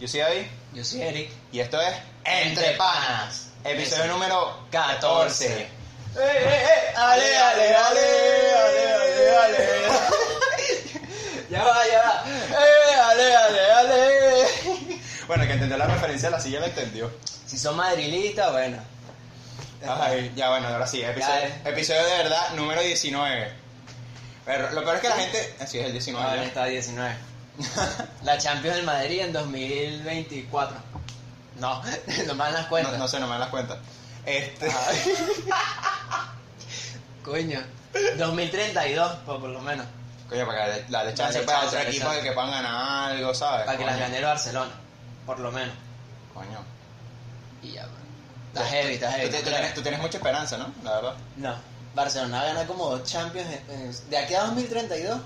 Yo soy David Yo soy Eric. y esto es Entre Panas, episodio número 14. 14. ¡Eh, eh, eh! ¡Ale, ale, ale! ¡Ale, ale, ale! Ya va, ya va. ¡Eh, ale, ale, ale! Bueno, el que entendió la referencia la silla la entendió. Si son madrilistas, bueno. Ay, ya bueno, ahora sí, episodio, Ya, episodio de verdad número 19. Pero lo peor es que la gente... Así es el 19. Ahora está 19. La Champions del Madrid en 2024. No, no me dan las cuentas. No, no sé, no me dan las cuentas. Este... Coño. 2032, pues, por lo menos. Coño, para que la de chance para otro equipo que puedan ganar algo, ¿sabes? Para que las gane el Barcelona. Por lo menos. Coño. Y ya, bueno. Está heavy, está heavy. Tú, tienes, tú tienes mucha esperanza, ¿no? La verdad. No. Barcelona gana como dos Champions. De aquí a 2032,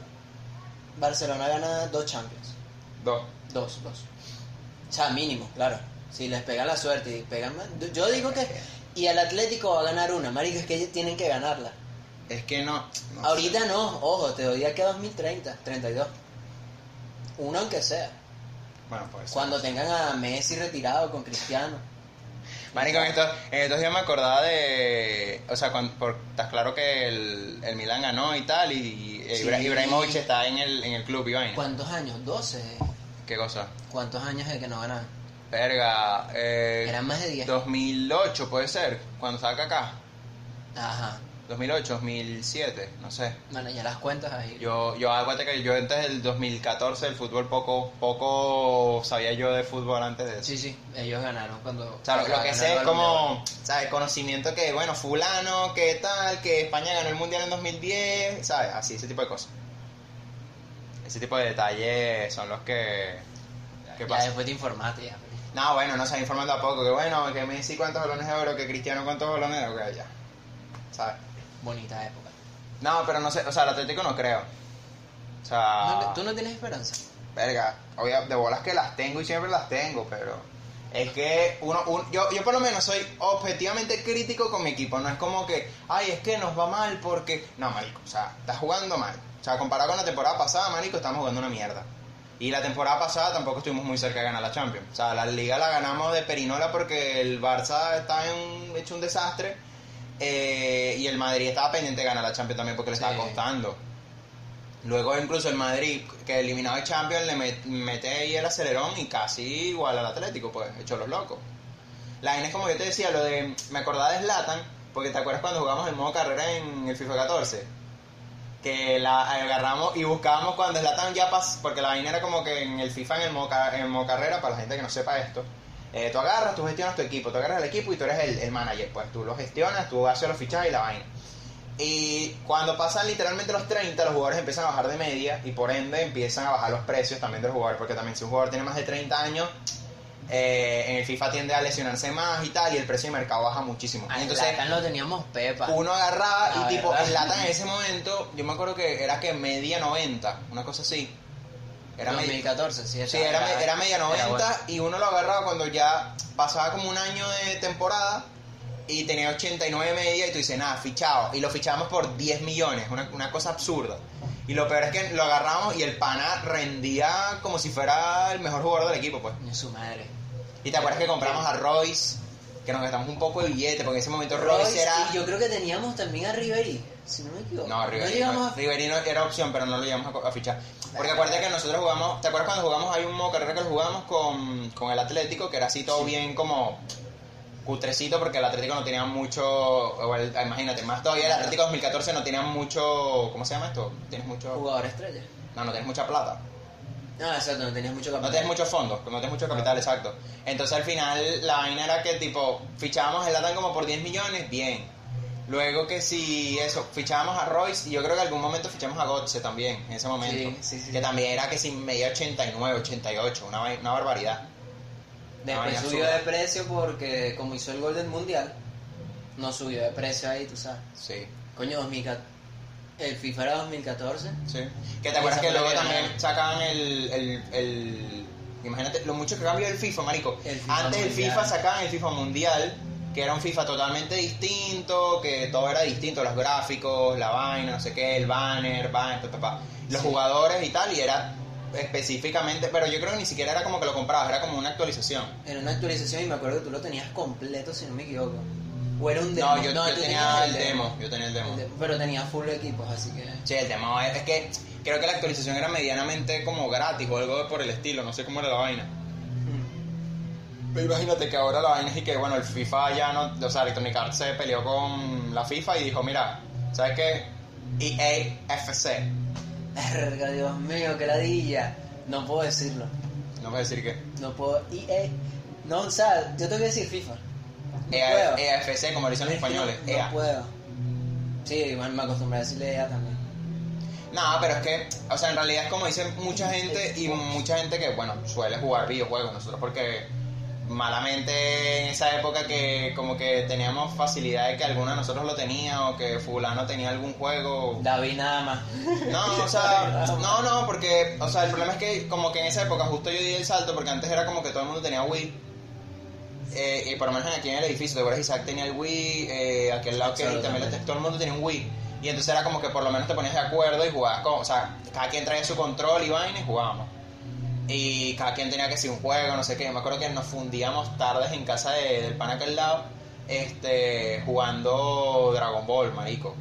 Barcelona gana dos Champions. Dos. Dos, dos. O sea, mínimo, claro. Si les pega la suerte y pegan más. Yo digo que. Y el Atlético va a ganar una, marico, es que ellos tienen que ganarla. Es que no. no Ahorita no, ojo, te doy a 2030, 32. Uno aunque sea. Bueno, pues. Cuando tengan a Messi retirado con Cristiano. Marico, en estos, en estos días me acordaba de. O sea, cuando, por- estás claro que el, el Milan ganó y tal, y, y Sí. Ibra- Ibrahimovic está en el, en el club y vaina. ¿Cuántos años? 12. ¿Qué cosa? ¿Cuántos años de que no ganan? Verga. Eh, Eran más de 10. 2008 puede ser, cuando estaba acá. Ajá. 2008, 2007, no sé. Bueno, ya las cuentas ahí. Yo, yo acuérdate que yo antes del 2014 el fútbol poco, poco sabía yo de fútbol antes de eso. Sí, sí, ellos ganaron cuando. O sea, lo, que sé es como, ¿sabes? Conocimiento que, bueno, fulano, qué tal, que España ganó el Mundial en 2010, ¿sabes? Así, ese tipo de cosas. Ese tipo de detalles son los que... ¿Qué Ya pasa? después te informaste ya. No, bueno, no se ha informado a poco, que bueno, que Messi cuántos balones de oro, que Cristiano cuántos balones de oro, que ya. ¿Sabes? Bonita época. No, pero no sé, o sea, el Atlético no creo. O sea... No, ¿Tú no tienes esperanza? Verga, obvia- de bolas que las tengo y siempre las tengo, pero es que uno, un- yo, yo por lo menos soy objetivamente crítico con mi equipo, no es como que, ay, es que nos va mal porque, no, marico, o sea, estás jugando mal, o sea, comparado con la temporada pasada, marico, estamos jugando una mierda. Y la temporada pasada tampoco estuvimos muy cerca de ganar la Champions. O sea, la liga la ganamos de perinola porque el Barça está en, hecho un desastre eh, y el Madrid estaba pendiente de ganar la Champions también porque le Sí. estaba costando. Luego incluso el Madrid, que eliminado de Champions, le met- mete ahí el acelerón y casi igual al Atlético, pues, hecho los locos. La vaina es como yo te decía, lo de... Me acordaba de Zlatan, porque te acuerdas cuando jugamos el modo carrera en el FIFA 14. Que la agarramos y buscábamos cuando Zlatan ya pasó, porque la vaina era como que en el FIFA, en el modo, en el modo carrera, para la gente que no sepa esto, eh, tú agarras, tú gestionas tu equipo, tú agarras el equipo y tú eres el, el manager, pues tú lo gestionas, tú haces los fichajes y la vaina. Y cuando pasan literalmente los 30, los jugadores empiezan a bajar de media y por ende empiezan a bajar los precios también del jugador, porque también si un jugador tiene más de 30 años, eh, en el FIFA tiende a lesionarse más y tal, y el precio de mercado baja muchísimo. Ah, Entonces, Zlatan lo teníamos pepa. uno agarraba La y tipo, verdad. el lata en ese momento, yo me acuerdo que era que media 90, una cosa así. Era media, 2014, sí. Sí, era, era media 90 bueno. y uno lo agarraba cuando ya pasaba como un año de temporada y tenía 89 media y tú dices, nada, fichado. Y lo fichábamos por 10 millones, una, una cosa absurda. Y lo peor es que lo agarramos y el pana rendía como si fuera el mejor jugador del equipo, pues. Su madre. Y te acuerdas que compramos a Royce, que nos gastamos un poco de billete, porque en ese momento Royce, Royce, era... Y yo creo que teníamos también a Ribery, si no me equivoco. No, Ribery, llegamos a... Ribery no era opción, pero no lo llegamos a, a fichar. Porque acuérdate que nosotros jugamos, ¿te acuerdas cuando jugamos? Hay un modo carrera que lo jugamos con, con el Atlético, que era así todo bien como cutrecito, porque el Atlético no tenía mucho, o el- imagínate, más todavía el Atlético 2014 no tenía mucho, ¿cómo se llama esto? Tienes mucho, Jugador estrella. no, no tienes mucha plata. No, exacto, no tenías mucho No capital. tienes muchos fondos, no tienes mucho capital, exacto. Entonces al final la vaina era que tipo, fichábamos el Latan como por 10 millones, bien. Luego que si eso, fichábamos a Royce y yo creo que en algún momento fichamos a Gotze también, en ese momento. Sí, sí, sí. Que también era que si media 89, 88, una, una barbaridad. Después vaina subió absurda. de precio porque como hizo el gol del mundial, no subió de precio ahí, tú sabes. Sí, Coño, 2014. El FIFA era 2014. sí. Que te acuerdas que luego también sacaban el, el, el- Imagínate lo mucho que cambió el FIFA, marico. El FIFA Antes el mundial. FIFA sacaban el FIFA mundial, que era un FIFA totalmente distinto, que todo era distinto, los gráficos, la vaina, no sé qué, el banner, banner, pa. los Sí. jugadores y tal, y era específicamente, pero yo creo que ni siquiera era como que lo comprabas, era como una actualización. Era una actualización y me acuerdo que tú lo tenías completo, si no me equivoco. O era un demo. No, yo, tenía el demo, yo tenía el demo. Pero tenía full equipos, así que. Sí, el demo es, es que creo que la actualización era medianamente como gratis o algo por el estilo, no sé cómo era la vaina. Mm. Pero imagínate que ahora la vaina es y que, bueno, el FIFA ya no, o sea, Electronic Arts se peleó con la FIFA y dijo, mira, ¿sabes qué? EA FC. Verga, Dios mío, qué ladilla. No puedo decirlo. No a decir que. No puedo. EA. No, o sea, yo te voy a decir FIFA. EA. EAFC, como dicen los españoles. No, EA. puedo. Sí, bueno, me acostumbré a decirle EA también. No, pero es que, o sea, en realidad es como dicen mucha gente y mucha gente que, bueno, suele jugar videojuegos. Nosotros porque malamente en esa época que como que teníamos facilidad de que alguno de nosotros lo tenía o que fulano tenía algún juego. David nada más. No, o sea, no, no, porque, o sea, el problema es que como que en esa época justo yo di el salto porque antes era como que todo el mundo tenía Wii. Eh, y por lo menos aquí en el edificio, ¿te acuerdas? Isaac tenía el Wii, eh, aquel lado que también todo el mundo tenía un Wii. Y entonces era como que por lo menos te ponías de acuerdo y jugabas con, o sea, cada quien traía su control y vaina y jugábamos. Y cada quien tenía que ser un juego, no sé qué. Yo me acuerdo que nos fundíamos tardes en casa de- del pan aquel lado, este, jugando Dragon Ball, marico.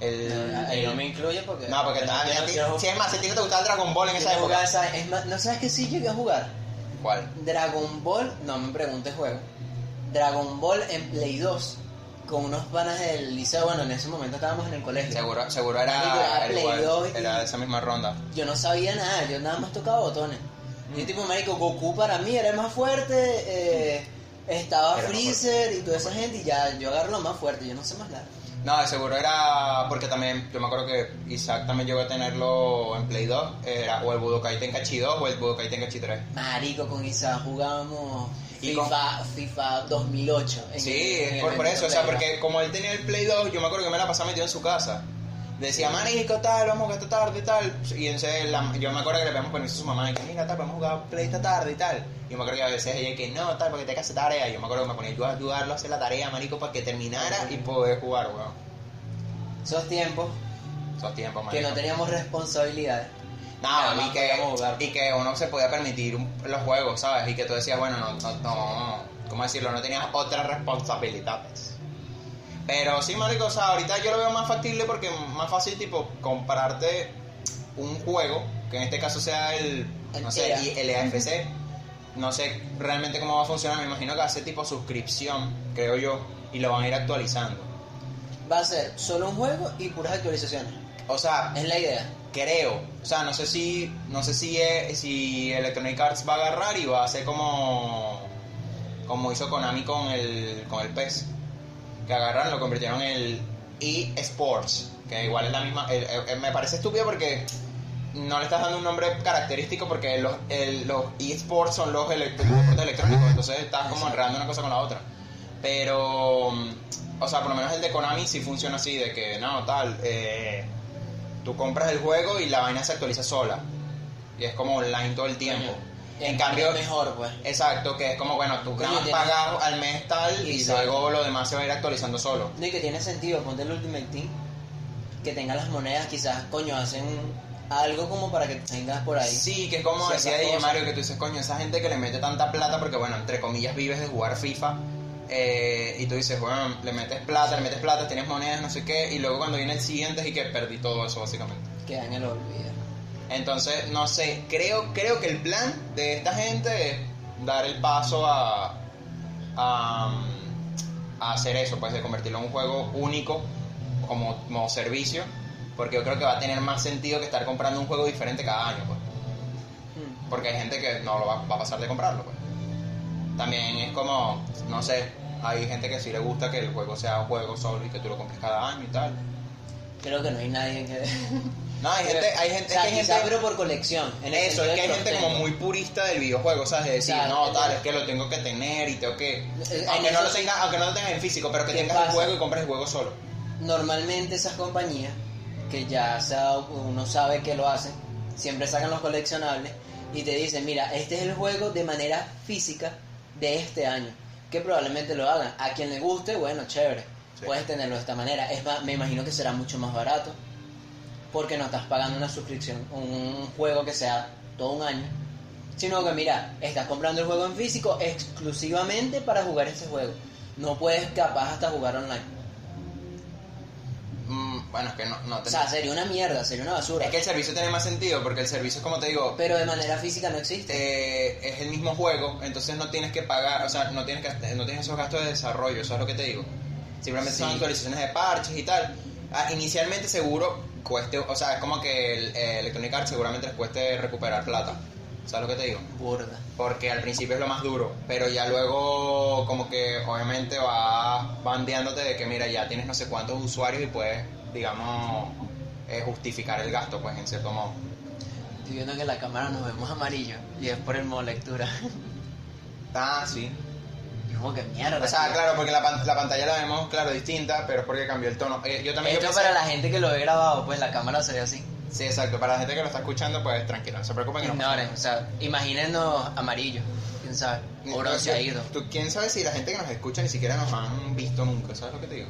El, el- no me incluye porque. no, porque a ti- quiero- si es más, si a ti no te gustaba el Dragon Ball en esa época. esa- es más, ¿No sabes que sí llegué a jugar? ¿Cuál? Dragon Ball, no me preguntes juego. Dragon Ball en Play 2 con unos panas del liceo. Bueno, en ese momento estábamos en el colegio. Seguro, seguro era, era igual, 2 y- era esa misma ronda. Yo no sabía nada, yo nada más tocaba botones. Mm. Yo tipo, marico, Goku para mí era el más fuerte, eh, estaba Freezer y toda esa gente y ya yo agarro lo más fuerte, yo no sé más nada. No, de seguro era porque también, yo me acuerdo que Isaac también llegó a tenerlo en Play 2, era o el Budokai Tenkaichi 2 o el Budokai Tenkaichi 3. Marico, con Isa jugábamos Y FIFA, FIFA 2008. en Sí, el- en es el por, por eso, o sea, porque como él tenía el Play 2, yo me acuerdo que me la pasaba metido en su casa. Decía, marico, tal, vamos a jugar esta tarde y tal. Y entonces la- yo me acuerdo que le pedíamos permiso a su mamá y que, mira, tal, podemos jugar Play esta tarde y tal. Y yo me acuerdo que a veces ella que no, tal, porque te que hacer tarea. Y yo me acuerdo que me ponía yo a ayudarlo a hacer la tarea, marico, para que terminara y poder jugar, weón. Esos tiempos Esos tiempos, que marico. no teníamos responsabilidades. No, más y que, jugar. y que uno se podía permitir los juegos, ¿sabes? Y que tú decías, bueno, no, no, no, ¿cómo decirlo? No tenías otras responsabilidades. Pero sí, marico, o sea, ahorita yo lo veo más factible porque es más fácil, tipo, comprarte un juego, que en este caso sea el, El no sé, y el EAFC. No sé realmente cómo va a funcionar, me imagino que va a ser tipo suscripción, creo yo, y lo van a ir actualizando. Va a ser solo un juego y puras actualizaciones. O sea, Es la idea. creo o sea no sé si no sé si eh, si Electronic Arts va a agarrar y va a hacer como como hizo Konami con el con el PES que agarraron lo convirtieron en el eSports que igual es la misma el- el- me parece estúpido porque no le estás dando un nombre característico porque los el- los eSports son los deportes electrónicos entonces estás como enredando una cosa con la otra pero o sea por lo menos el de Konami sí funciona así de que no tal eh, tú compras el juego y la vaina se actualiza sola. Y es como online todo el tiempo. En cambio, mejor, pues. exacto, que es como, bueno, tú tiene- pagas al mes tal y Exacto. luego lo demás se va a ir actualizando solo. No, y que tiene sentido, ponte el Ultimate Team, que tenga las monedas, quizás, coño, hacen algo como para que tengas por ahí. Sí, que es como decía cosas. Mario, que tú dices, coño, esa gente que le mete tanta plata, porque bueno, entre comillas vives de jugar FIFA, eh, y tú dices, bueno, le metes plata, le metes plata, tienes monedas, no sé qué, y luego cuando viene el siguiente es y que perdí todo eso básicamente. Queda en el olvido. Entonces, no sé, creo, creo que el plan de esta gente es dar el paso a, a, a hacer eso, pues de convertirlo en un juego único como, como servicio, porque yo creo que va a tener más sentido que estar comprando un juego diferente cada año, pues. Hmm. Porque hay gente que no lo va, va a pasar de comprarlo, pues. También es como, no sé, hay gente que sí le gusta que el juego sea un juego solo y que tú lo compres cada año y tal. Creo que no hay nadie que... No, hay gente, hay gente, o sea, que hay gente... pero por colección. en Eso, es que hay gente como muy purista del videojuego, ¿sabes? De decir, no, tal, es que lo tengo que tener y tengo que... Aunque no, lo sí. tenga, aunque no lo tengas en físico, pero que ¿Qué tengas el juego y compres el juego solo. Normalmente esas compañías, que ya sea, uno sabe que lo hacen, siempre sacan los coleccionables y te dicen, mira, este es el juego de manera física de este año. Que probablemente lo hagan. A quien le guste, bueno, chévere. Sí. Puedes tenerlo de esta manera. Es más, me imagino que será mucho más barato. Porque no estás pagando una suscripción, un juego que sea todo un año, sino que mira, estás comprando el juego en físico exclusivamente para jugar ese juego. No puedes capaz hasta jugar online. Mm, bueno, es que no, no te- O sea, sería una mierda, sería una basura. Es que el servicio tiene más sentido porque el servicio es como te digo, Pero de manera física no existe. eh, es el mismo juego, entonces no tienes que pagar, o sea, no tienes que no tienes esos gastos de desarrollo, eso es lo que te digo. Simplemente son Sí. actualizaciones de parches y tal. Ah, inicialmente seguro cueste, o sea, es como que el, eh, Electronic Arts seguramente les cueste recuperar plata. ¿Sabes lo que te digo? Burda. Porque al principio es lo más duro, pero ya luego como que obviamente va bandeándote de que mira, ya tienes no sé cuántos usuarios y puedes, digamos, eh, justificar el gasto, pues en cierto modo. Estoy viendo que en la cámara nos vemos amarillo y es por el modo lectura. Ah, sí. Como que mierda. O sea, claro, porque la, pan- la pantalla la vemos, claro, distinta, pero es porque cambió el tono. Eh, yo también yo Esto pensé- para la gente que lo ve grabado, pues la cámara se ve así. Sí, exacto. Para la gente que lo está escuchando, pues tranquilo, no se preocupen que no pasa Ignoren, o sea, imagínenos amarillo, quién sabe, nada. o bronceado. ¿Tú, ¿Quién sabe si la gente que nos escucha ni siquiera nos han visto nunca? ¿Sabes lo que te digo?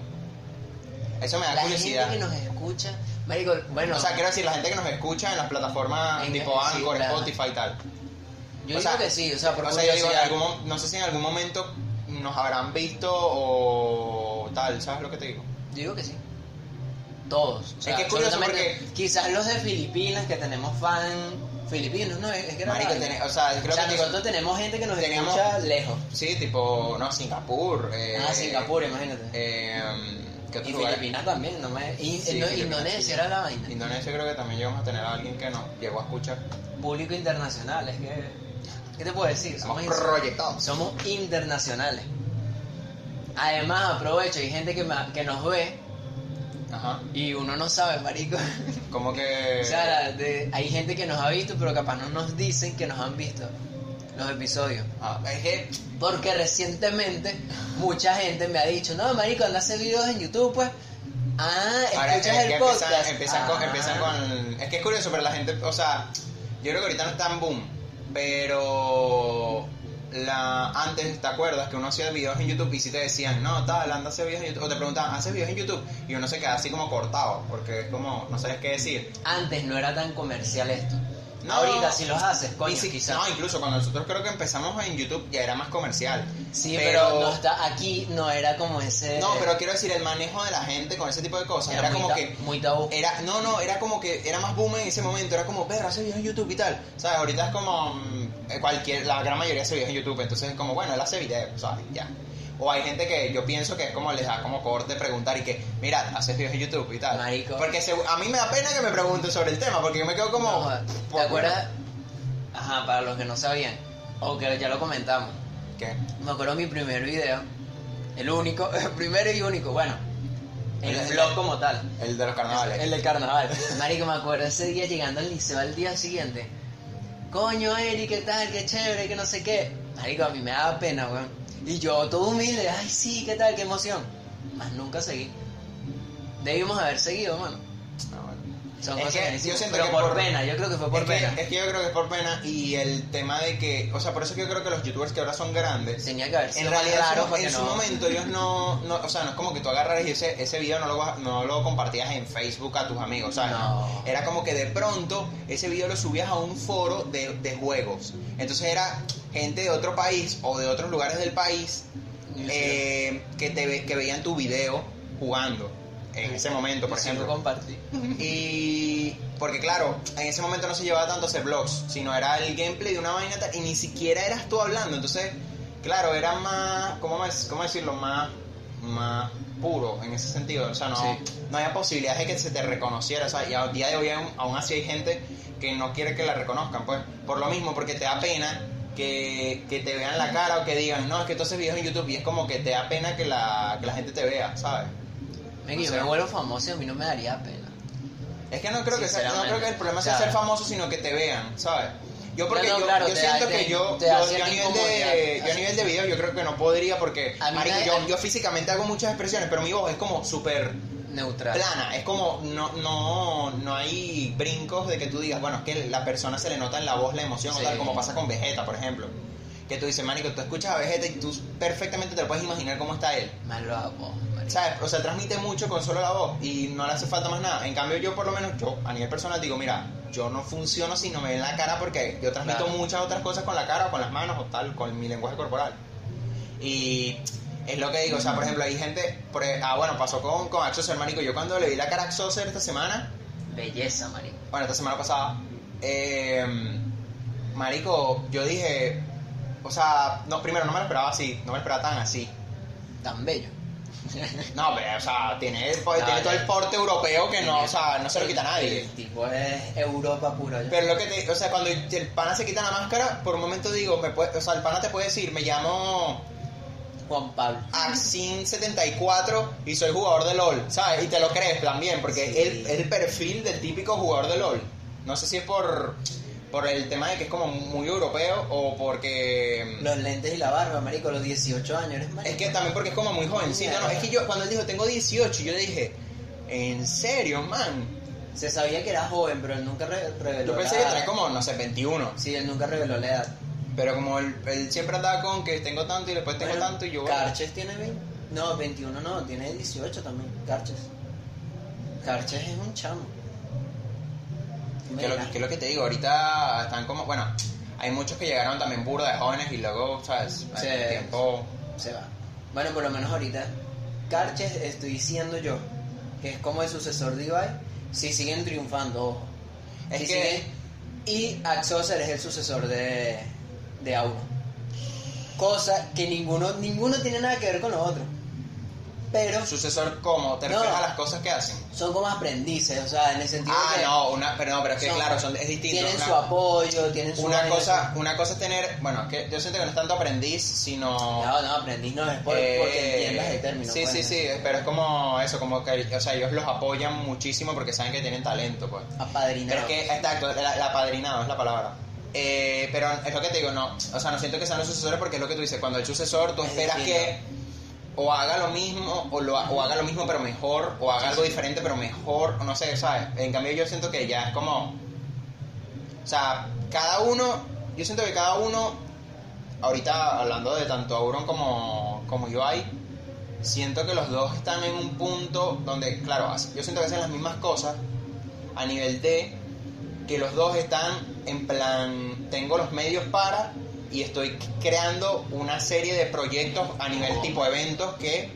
Eso me da La curiosidad. gente que nos escucha, marico, bueno, O sea, quiero decir, la gente que nos escucha en las plataformas En- tipo sí, Anchor, claro. Spotify y tal. yo o digo sea, que sí, o sea, por o sea, yo digo, en curiosidad. algún mo- no sé si en algún momento nos habrán visto o tal, ¿sabes lo que te digo? Yo digo que sí. Todos. O sea, que es curioso absolutamente. porque- Quizás los de Filipinas, que tenemos fan filipinos, ¿no? Es que era Marico, tiene- o sea, creo o sea, que nosotros tenemos gente que nos teníamos- escucha lejos. Sí, tipo, no, Singapur. Eh, ah, Singapur, imagínate. Eh, ¿qué otro y lugar? Filipinas también, no me... y- Sí, no, Filipinas, Indonesia sí. era la vaina. Indonesia creo que también llegamos a tener a alguien que nos llegó a escuchar. Público internacional, es que... ¿Qué te puedo decir? Somos Somos, proyectados. somos internacionales. Además, aprovecho, hay gente que, me- que nos ve Ajá. y uno no sabe, marico. Como que... O sea, de- hay gente que nos ha visto, pero capaz no nos dicen que nos han visto los episodios. Ah, es que... Porque recientemente mucha gente me ha dicho, no, marico, anda a hacer videos en YouTube, pues. Ah, Ahora es escuchas que el podcast. empiezan, empiezan, con, Ah. empiezan con... Es que es curioso, pero la gente... O sea, yo creo que ahorita no está en boom, pero... La, antes, ¿te acuerdas que uno hacía videos en YouTube y si te decían, no, tal, anda a hacer videos en YouTube? O te preguntaban, ¿haces videos en YouTube? Y uno se queda así como cortado, porque es como, no sabes qué decir. Antes no era tan comercial esto. No. Ahorita si los haces, coño, si- quizás. No, incluso cuando nosotros creo que empezamos en YouTube ya era más comercial. sí, pero, no está aquí, no era como ese. No, pero quiero decir, el manejo de la gente con ese tipo de cosas era, era, como ta- que... muy tabú. Era, no, no, era como que era más boom en ese momento, era como, ver, hace videos en YouTube y tal. ¿Sabes? Ahorita es como mm, eh, cualquier, la gran mayoría hace videos en YouTube, entonces es como, bueno, él hace videos, ¿sabes? Ya. O hay gente que yo pienso que es como les da como corte preguntar y que, mira, haces videos en YouTube y tal. Marico. Porque se- a mí me da pena que me pregunten sobre el tema, porque yo me quedo como... No, ¿Te acuerdas? Ajá, para los que no sabían, o que ya lo comentamos. ¿Qué? Me acuerdo mi primer video, el único, el primero y único, bueno, el El- vlog como tal. El de los carnavales. El del carnaval. Marico, me acuerdo ese día llegando al liceo al día siguiente. Coño, Eri, ¿qué tal? Qué chévere, que no sé qué. Marico, a mí me daba pena, weón. Y yo, todo humilde, ay, sí, ¿qué tal? Qué emoción. Más nunca seguí. Debimos haber seguido, mano. Bueno. Son Es cosas que que, yo siento pero que por, por- pena, yo creo que fue por es, que, pena. es que yo creo que es por pena y el tema de que, o sea, por eso que yo creo que los youtubers que ahora son grandes, Tenía que haber sido en realidad raro en su- no- momento ellos no, no, o sea, no es como que tú agarras y ese, ese video no lo, no lo compartías en Facebook a tus amigos, ¿sabes? No. Era como que de pronto ese video lo subías a un foro de, de juegos. Entonces era gente de otro país o de otros lugares del país eh, que, te, ve- que veían tu video jugando en ese momento, por lo ejemplo. compartí. Y porque claro, en ese momento no se llevaba tanto a hacer vlogs, sino era el gameplay de una vaina y ni siquiera eras tú hablando. Entonces, claro, era más, ¿cómo, más- cómo decirlo? Más, más puro en ese sentido. O sea, no, Sí. no había posibilidad de que se te reconociera. O sea, y a día de hoy aún, aún así hay gente que no quiere que la reconozcan, pues, por lo mismo, porque te da pena. Que, que te vean la cara o que digan, no, es que tú haces videos en YouTube y es como que te da pena que la, que la gente te vea, ¿sabes? Venga, O yo sea- me vuelvo famoso y a mí no me daría pena. Es que no creo que sea, no creo que el problema sea ser famoso, sino que te vean, ¿sabes? Yo porque No, no, yo, claro, yo te siento da- que te- yo, te yo, a nivel de yo a nivel de video yo creo que no podría porque marico, yo, yo físicamente hago muchas expresiones, pero mi voz es como súper Neutral. plana, es como no no no hay brincos de que tú digas, bueno, es que la persona se le nota en la voz la emoción o tal como pasa con Vegeta, por ejemplo. Que tú dices, manico, tú escuchas a Vegeta y tú perfectamente te lo puedes imaginar cómo está él. Malo a vos, marico. ¿Sabes? O sea, transmite mucho con solo la voz y no le hace falta más nada. En cambio, yo por lo menos, yo a nivel personal digo, mira, yo no funciono si no me ven la cara porque yo transmito Claro. muchas otras cosas con la cara o con las manos o tal, con mi lenguaje corporal. Y es lo que digo, o sea, por ejemplo, hay gente, por e- ah, bueno, pasó con, con Axoser, marico, yo cuando le vi la cara a Axoser esta semana, Belleza, marico. bueno, esta semana pasada, eh, marico, yo dije, o sea, no, primero no me lo esperaba así, no me lo esperaba tan así. Tan bello. No, pero, o sea, tiene, el- tiene todo el porte europeo que no, o sea, no se lo quita nadie. El tipo es Europa pura. Pero lo que te, o sea, cuando el pana se quita la máscara, por un momento digo, me puede, o sea, el pana te puede decir, me llamo Juan Pablo. Axin74 y soy jugador de LOL, ¿sabes? Y te lo crees también, porque Sí. él es el perfil del típico jugador de LOL. No sé si es por, por el tema de que es como muy europeo o porque... Los lentes y la barba, marico, los 18 años, eres marico. Es que también porque es como muy jovencito, ¿no? Es que yo, cuando él dijo, tengo 18, yo le dije, ¿en serio, man? Se sabía que era joven, pero él nunca re- reveló Yo pensé la que trae como, no sé, 21. Sí, él nunca reveló la edad. Pero como él, él siempre andaba con que tengo tanto y después tengo Bueno, tanto y yo... Carches tiene 20. No, 21 no, tiene 18 también. Carches. Carches es un chamo. Que lo, que lo que te digo, ahorita están como, bueno, hay muchos que llegaron también burda de jóvenes y luego, ¿sabes? Sí. El tiempo... Se va. Bueno, por lo menos ahorita. Carches, estoy diciendo yo, que es como el sucesor de Ibai, si siguen triunfando, ojo. Es Si que- siguen- y Axoser es el sucesor de, de Auro. Cosa que ninguno, ninguno tiene nada que ver con lo otro. Pero Sucesor, ¿cómo? ¿Te No. refieres a las cosas que hacen? son como aprendices, o sea, en el sentido Ah, de que no, una, pero no, pero es que son- claro, son, es distinto. tienen una- su apoyo, tienen su una cosa, una cosa es tener, bueno, es que yo siento que no es tanto aprendiz, sino... No, no, aprendiz no es por, eh, porque entiendas el término. Sí, pues, sí, ¿no? sí, pero es como eso, como que, o sea, ellos los apoyan muchísimo porque saben que tienen talento, pues. Apadrinado. Pero es que, exacto, la, la apadrinado es la palabra. Eh, pero es lo que te digo, no, o sea, no siento que sean los sucesores porque es lo que tú dices, cuando el sucesor tú Es esperas que o haga lo mismo, o, lo, o haga lo mismo pero mejor, o haga algo diferente pero mejor, o no sé, ¿sabes? En cambio yo siento que ya es como, o sea, cada uno, yo siento que cada uno, ahorita hablando de tanto Auron como, como UI, siento que los dos están en un punto donde, claro, yo siento que hacen las mismas cosas a nivel de que los dos están en plan, tengo los medios para y estoy creando una serie de proyectos a nivel tipo eventos que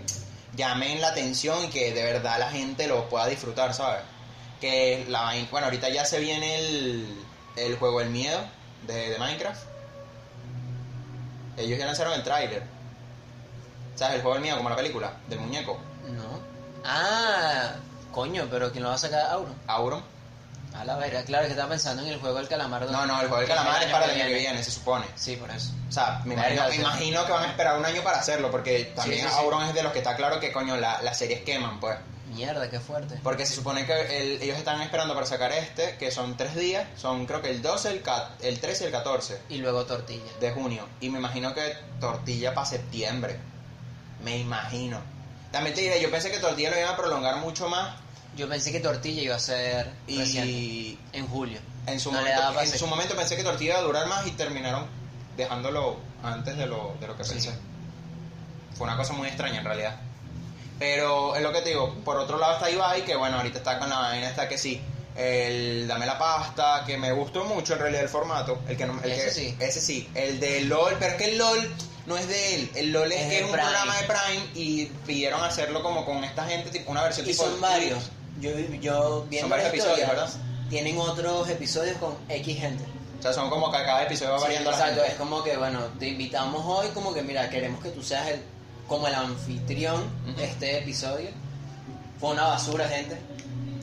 llamen la atención y que de verdad la gente lo pueda disfrutar, ¿sabes? Que la bueno, ahorita ya se viene el, el juego El Miedo de, de Minecraft. Ellos ya lanzaron el tráiler. ¿Sabes? El juego El Miedo, como la película, del muñeco. No. Ah, coño, pero ¿quién lo va a sacar? Auro. Auron. A la verga, claro que estaba pensando en el juego del calamar. No, no, el juego del calamar es para el año que viene, se supone. Sí, por eso. O sea, me imagino, me que van a esperar un año para hacerlo, porque también sí, sí. Auron es de los que está claro que, coño, la- las series queman, pues. Mierda, qué fuerte. Porque se supone que el- ellos están esperando para sacar este, que son tres días, son creo que el 12, el, ca- el 13 y el 14 Y luego tortilla. de junio. Y me imagino que tortilla para septiembre. Me imagino. También te diré, yo pensé que tortilla lo iban a prolongar mucho más Yo pensé que tortilla iba a ser reciente, y en julio. en su, No momento, en su momento pensé que tortilla iba a durar más y terminaron dejándolo antes de lo, de lo que Sí. pensé. Fue una cosa muy extraña en realidad. Pero es lo que te digo, por otro lado está Ibai, que bueno, ahorita está con la vaina esta que sí, el Dame la pasta, que me gustó mucho en realidad el formato. El que no, el Ese que- sí. Ese sí, el de LOL, pero es que el LOL no es de él, el LOL es, Es que es un Prime. programa de Prime y pidieron hacerlo como con esta gente, tipo una versión Y tipo... son varios. Yo, yo viendo varios la episodios, ¿verdad? Tienen otros episodios con X gente. O sea, son como que cada episodio va Sí, variando la exacto, gente. es como que, bueno, te invitamos hoy, como que, mira, queremos que tú seas el, como el anfitrión Ujú. de este episodio. Fue una basura, gente.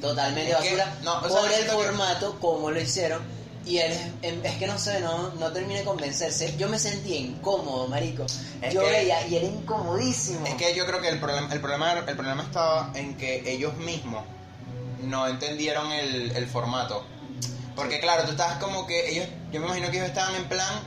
Totalmente Es que, basura. no, o sea, por yo el siento que- formato, como lo hicieron. Y él es, em- es que no sé, no, no terminé de convencerse. Yo me sentí incómodo, marico. Es Yo que- veía y era incomodísimo. Es que yo creo que el problema, el problema, el problema estaba en que ellos mismos no entendieron el, el formato. Porque claro, tú estabas como que ellos, yo me imagino que ellos estaban en plan,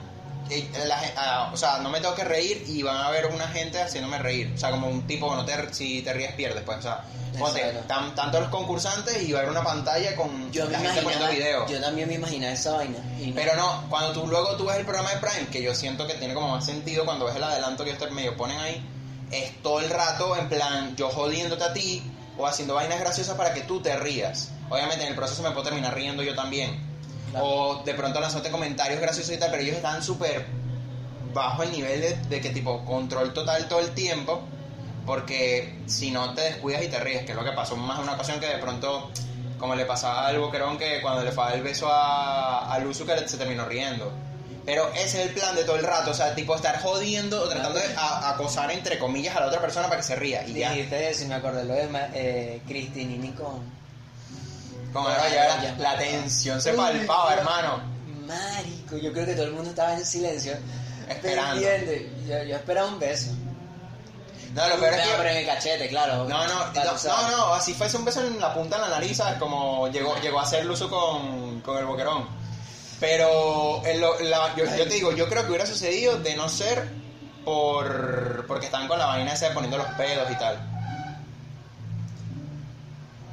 eh, la ah, o sea, no me tengo que reír y van a haber una gente haciéndome reír. O sea, como un tipo, no te, si te ríes pierdes, pues. O sea, ponte, tan- tanto los concursantes y va a haber una pantalla con Yo la gente poniendo videos. yo también me imaginaba esa vaina. no. Pero no, cuando tú luego tú ves el programa de Prime, que yo siento que tiene como más sentido cuando ves el adelanto que ellos te medio ponen ahí, es todo el rato en plan yo jodiéndote a ti o haciendo vainas graciosas para que tú te rías. Obviamente en el proceso me puedo terminar riendo yo también. Claro. O de pronto lanzándote comentarios graciosos y tal, pero ellos están súper bajo el nivel de, de que tipo control total todo el tiempo. Porque si no te descuidas y te ríes, que es lo que pasó más en una ocasión que de pronto, como le pasaba al Boquerón, que cuando le fue el beso a, a Luzu, que se terminó riendo. Pero ese es el plan de todo el rato, o sea, tipo estar jodiendo o tratando de a- acosar entre comillas a la otra persona para que se ría. Y ya. Dijiste eso y me acordé lo de ma- eh, Cristinini con... Como Ah, era, ya ya. la tensión se Uy, palpaba, hermano. Marico, yo creo que todo el mundo estaba en silencio. Esperando. pendiente. Yo, yo esperaba un beso. No, lo peor es que. en el cachete, claro. No, no, Para no, sabes. no, no, así fuese un beso en la punta de la nariz, ¿sabes? Como llegó, llegó a ser Luzu con, con el boquerón. Pero en lo- la- yo, yo te digo, yo creo que hubiera sucedido de no ser por porque estaban con la vaina esa de poniendo los pedos y tal.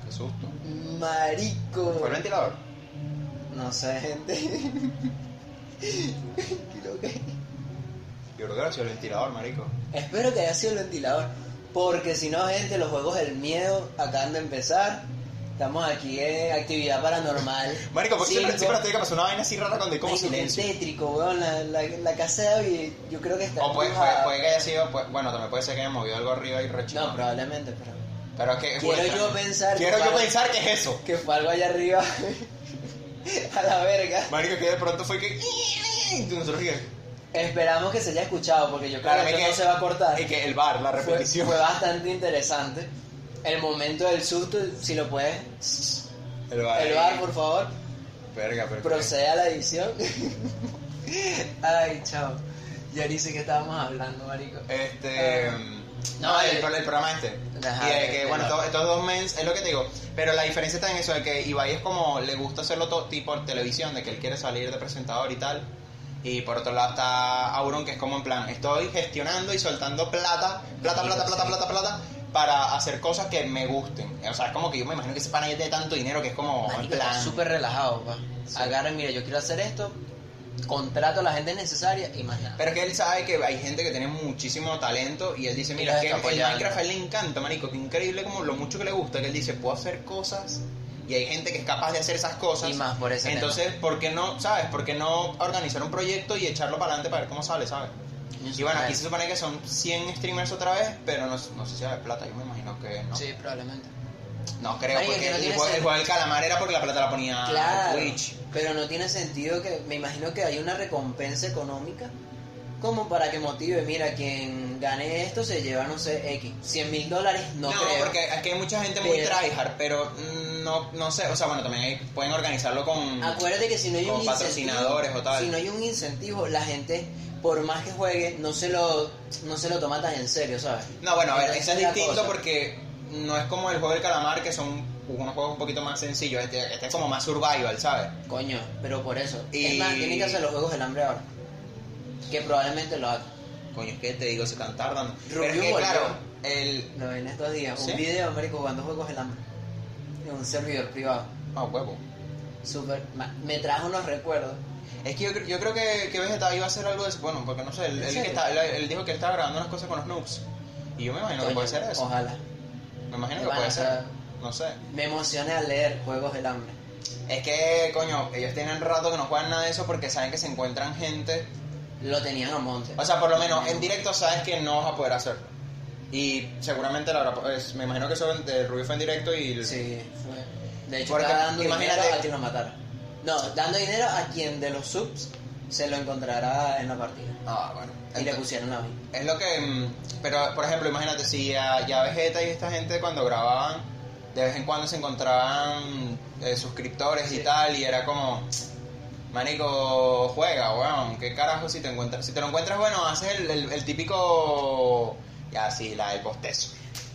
Qué susto. Marico. ¿Fue el ventilador? No sé, gente. Creo que... Yo creo que era sido el ventilador, marico. Espero que haya sido el ventilador. Porque si no, gente, los juegos del miedo acaban de empezar. Estamos aquí en actividad paranormal. Marico, porque siempre, siempre que pasar una vaina así rara cuando hay como Marico, bien silencio. tétrico, weón. La, la, la casa de David, yo creo que está. O puede, puede, puede que haya sido, pues, bueno, también puede ser que haya movido algo arriba y rechino. No, probablemente, pero. Pero es que Quiero yo pensar que Quiero yo para- pensar que es eso. Que fue algo allá arriba. a la verga. Marico, que de pronto fue que. Y nosotros que. Esperamos que se haya escuchado, porque yo creo Claro, que que- no se va a cortar. Y que el bar, la Fue, repetición. fue bastante interesante. El momento del susto, si lo puedes. el bar. El bar, por favor. Verga, pero. Procede a la edición. Ay, chao. Ya ni sé qué estábamos hablando, marico. Este. Ah. No, No, el, el- el programa este. Ajá, y de que, el- bueno, estos, estos dos mens, es lo que te digo. Pero la diferencia está en eso, de que Ibai es como, le gusta hacerlo todo tipo de televisión, de que él quiere salir de presentador y tal. Y por otro lado está Auron, que es como en plan, estoy gestionando y soltando plata, plata, plata, plata, plata, plata, para hacer cosas que me gusten. O sea, es como que yo me imagino que ese pana ya tiene tanto dinero que es como, en plan... súper relajado, pa. Sí. Agarra, mira, yo quiero hacer esto, contrato a la gente necesaria y más nada. Pero es que él sabe que hay gente que tiene muchísimo talento y él dice, mira, es que el. Minecraft a él le encanta, marico, que increíble como lo mucho que le gusta, que él dice, puedo hacer cosas y hay gente que es capaz de hacer esas cosas. Y más por ese Entonces, ¿por qué no, sabes? ¿Por qué no organizar un proyecto y echarlo para adelante para ver cómo sale, sabes? Y bueno, aquí se supone que son 100 streamers otra vez, pero no, no sé si hay plata, yo me imagino que no. Sí, probablemente. No creo, Marico, porque que no el, juego, el sen- juego del calamar era porque la plata la ponía Claro, Twitch. pero no tiene sentido que, me imagino que hay una recompensa económica como para que motive, mira, quien gane esto se lleva, no sé, X, 100 mil dólares, no, No, creo. porque es que hay mucha gente muy tryhard, pero mm, no, no sé, o sea, bueno, también hay- pueden organizarlo con... Acuérdate que si no hay Con un patrocinadores o tal. si no hay un incentivo, la gente, por más que juegue, no se lo, no se lo toma tan en serio, ¿sabes? No, bueno, a ver, Entonces, eso es distinto cosa. porque no es como el juego del calamar, que son unos juegos un poquito más sencillos, este, este es como más survival, ¿sabes? Coño, pero por eso. Y- Es más, tienen que hacer los juegos del hambre ahora. Que probablemente lo hagan. Coño, es que te digo, se están tardando. Pero es Rubio que, volvió. claro, el... Lo vi en estos días. ¿Sí? Un video, marico, jugando juegos del hambre. En un servidor privado. Ah, huevo. Súper. ma- Me trajo unos recuerdos. Es que yo, yo creo que, que Vegeta iba a hacer algo de eso, bueno, porque no sé, él, ¿En él serio? que está, él, él dijo que estaba grabando unas cosas con los noobs. Y yo me imagino que Coño, puede ser eso. Ojalá. Me imagino que puede ser. No sé. Me emocioné al leer Juegos del Hambre. Es que, coño, ellos tienen rato que no juegan nada de eso porque saben que se encuentran gente. Lo tenían a monte. O sea, por lo menos en directo sabes que no vas a poder hacerlo. Y seguramente la habrá- es- me imagino que eso de Rubio fue en directo y. Sí, fue. De hecho, Porque, dando imagínate- a quien lo matara. No, dando dinero a quien de los subs se lo encontrará en la partida. Ah, bueno. Y le pusieron la vida. Es lo que. mm, Pero, por ejemplo, imagínate, si ya, ya Vegeta y esta gente cuando grababan, de vez en cuando se encontraban eh, suscriptores y tal, y era como. Manico, juega, weón. ¿Qué carajo si te encuentras? Si te lo encuentras, bueno, haces el, el- el típico. Ya, sí, la del postezo.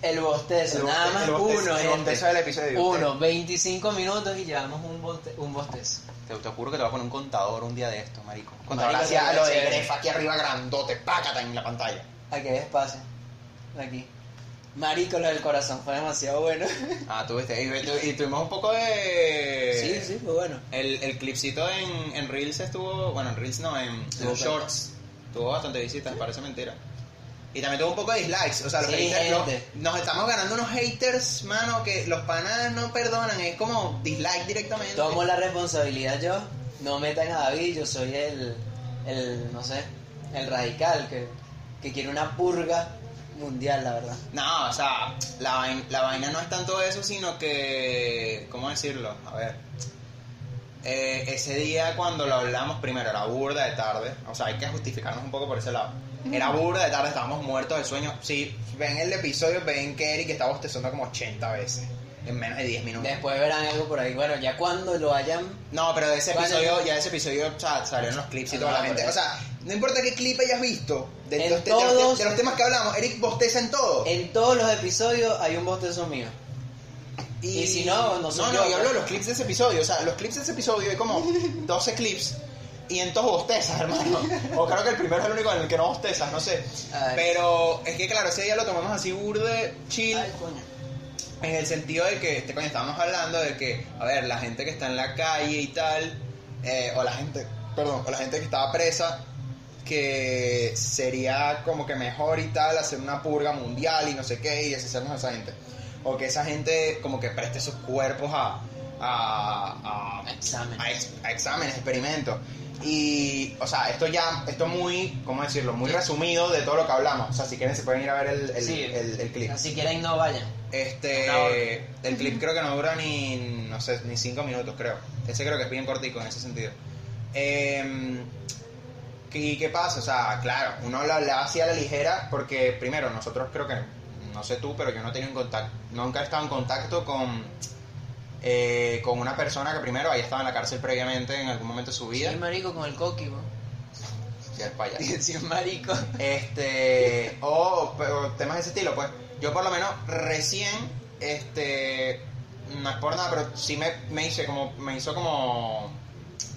El bostezo, El nada más el bostezo- uno, el bostezo del episodio. Uno, 25 minutos y llevamos un, boste- un bostezo. Te, te juro que te voy a poner un contador un día de esto, marico. Contador Marico, hacia lo de. Grefa aquí arriba grandote, pácata en la pantalla. Aquí hay espacio. Aquí. Marico, lo del corazón fue demasiado bueno. Ah, tú viste. Y, y tuvimos un poco de. sí, sí, fue bueno. El, el clipcito en, en Reels estuvo. Bueno, en Reels no, en, Shorts. Tuvo bastante visitas, parece mentira. Y también tuvo un poco de dislikes. O sea, los Sí, haters. los- nos estamos ganando unos haters, mano, que los panas no perdonan. Es como dislike directamente. Tomo la responsabilidad yo. No metan a David, yo soy el, el no sé, el radical que, que quiere una purga mundial, la verdad. No, o sea, la vaina, la vaina no es tanto eso, sino que. ¿Cómo decirlo? A ver. Eh, ese día cuando lo hablamos primero era burda de tarde, o sea, hay que justificarnos un poco por ese lado. Era burda de tarde, estábamos muertos de sueño. Si ven el episodio, ven que Eric está bostezando como 80 veces en menos de 10 minutos. Después verán algo por ahí. Bueno, ya cuando lo hayan. No, pero de ese episodio, ya de ese episodio o sea, salieron los clips y Ah, toda la por gente. O sea, no importa qué clip hayas visto, de, En los, te- de los te- todos- de los temas que hablamos, Eric bosteza en todo. En todos los episodios hay un bostezo mío. Y si no, no soy No, yo, no, yo hablo de pues. los clips de ese episodio. O sea, los clips de ese episodio hay como 12 clips. Y en todos bostezas, hermano. O creo que el primero es el único en el que no bostezas, no sé. Ay. Pero es que, claro, ese día lo tomamos así burde, chill. Ay, coño. En el sentido de que, este coño, estábamos hablando de que, a ver, la gente que está en la calle y tal, eh, o la gente, perdón, o la gente que estaba presa, que sería como que mejor y tal hacer una purga mundial y no sé qué, y deshacernos de esa gente. O que esa gente como que preste sus cuerpos a, a, a, a, ex- a exámenes, experimentos. Y, o sea, esto ya, esto muy, ¿cómo decirlo? Muy resumido de todo lo que hablamos. O sea, si quieren se pueden ir a ver el, el, Sí. el- el clip. Si quieren, no vayan. Este, el clip creo que no dura ni, no sé, ni cinco minutos, creo. Ese creo que es bien cortico en ese sentido. Eh, ¿Y qué pasa? O sea, claro, uno lo hablaba así a la ligera porque, primero, nosotros creo que, no sé tú, pero yo no he tenido en contacto, nunca he estado en contacto con, eh, con una persona que primero haya estado en la cárcel previamente en algún momento de su vida. Sí, marico, con el coqui, bro. Ya es payaso. Sí, marico. Este, o, o temas de ese estilo, pues. Yo por lo menos recién, este, no es por nada, pero sí me, me hice como, me hizo como,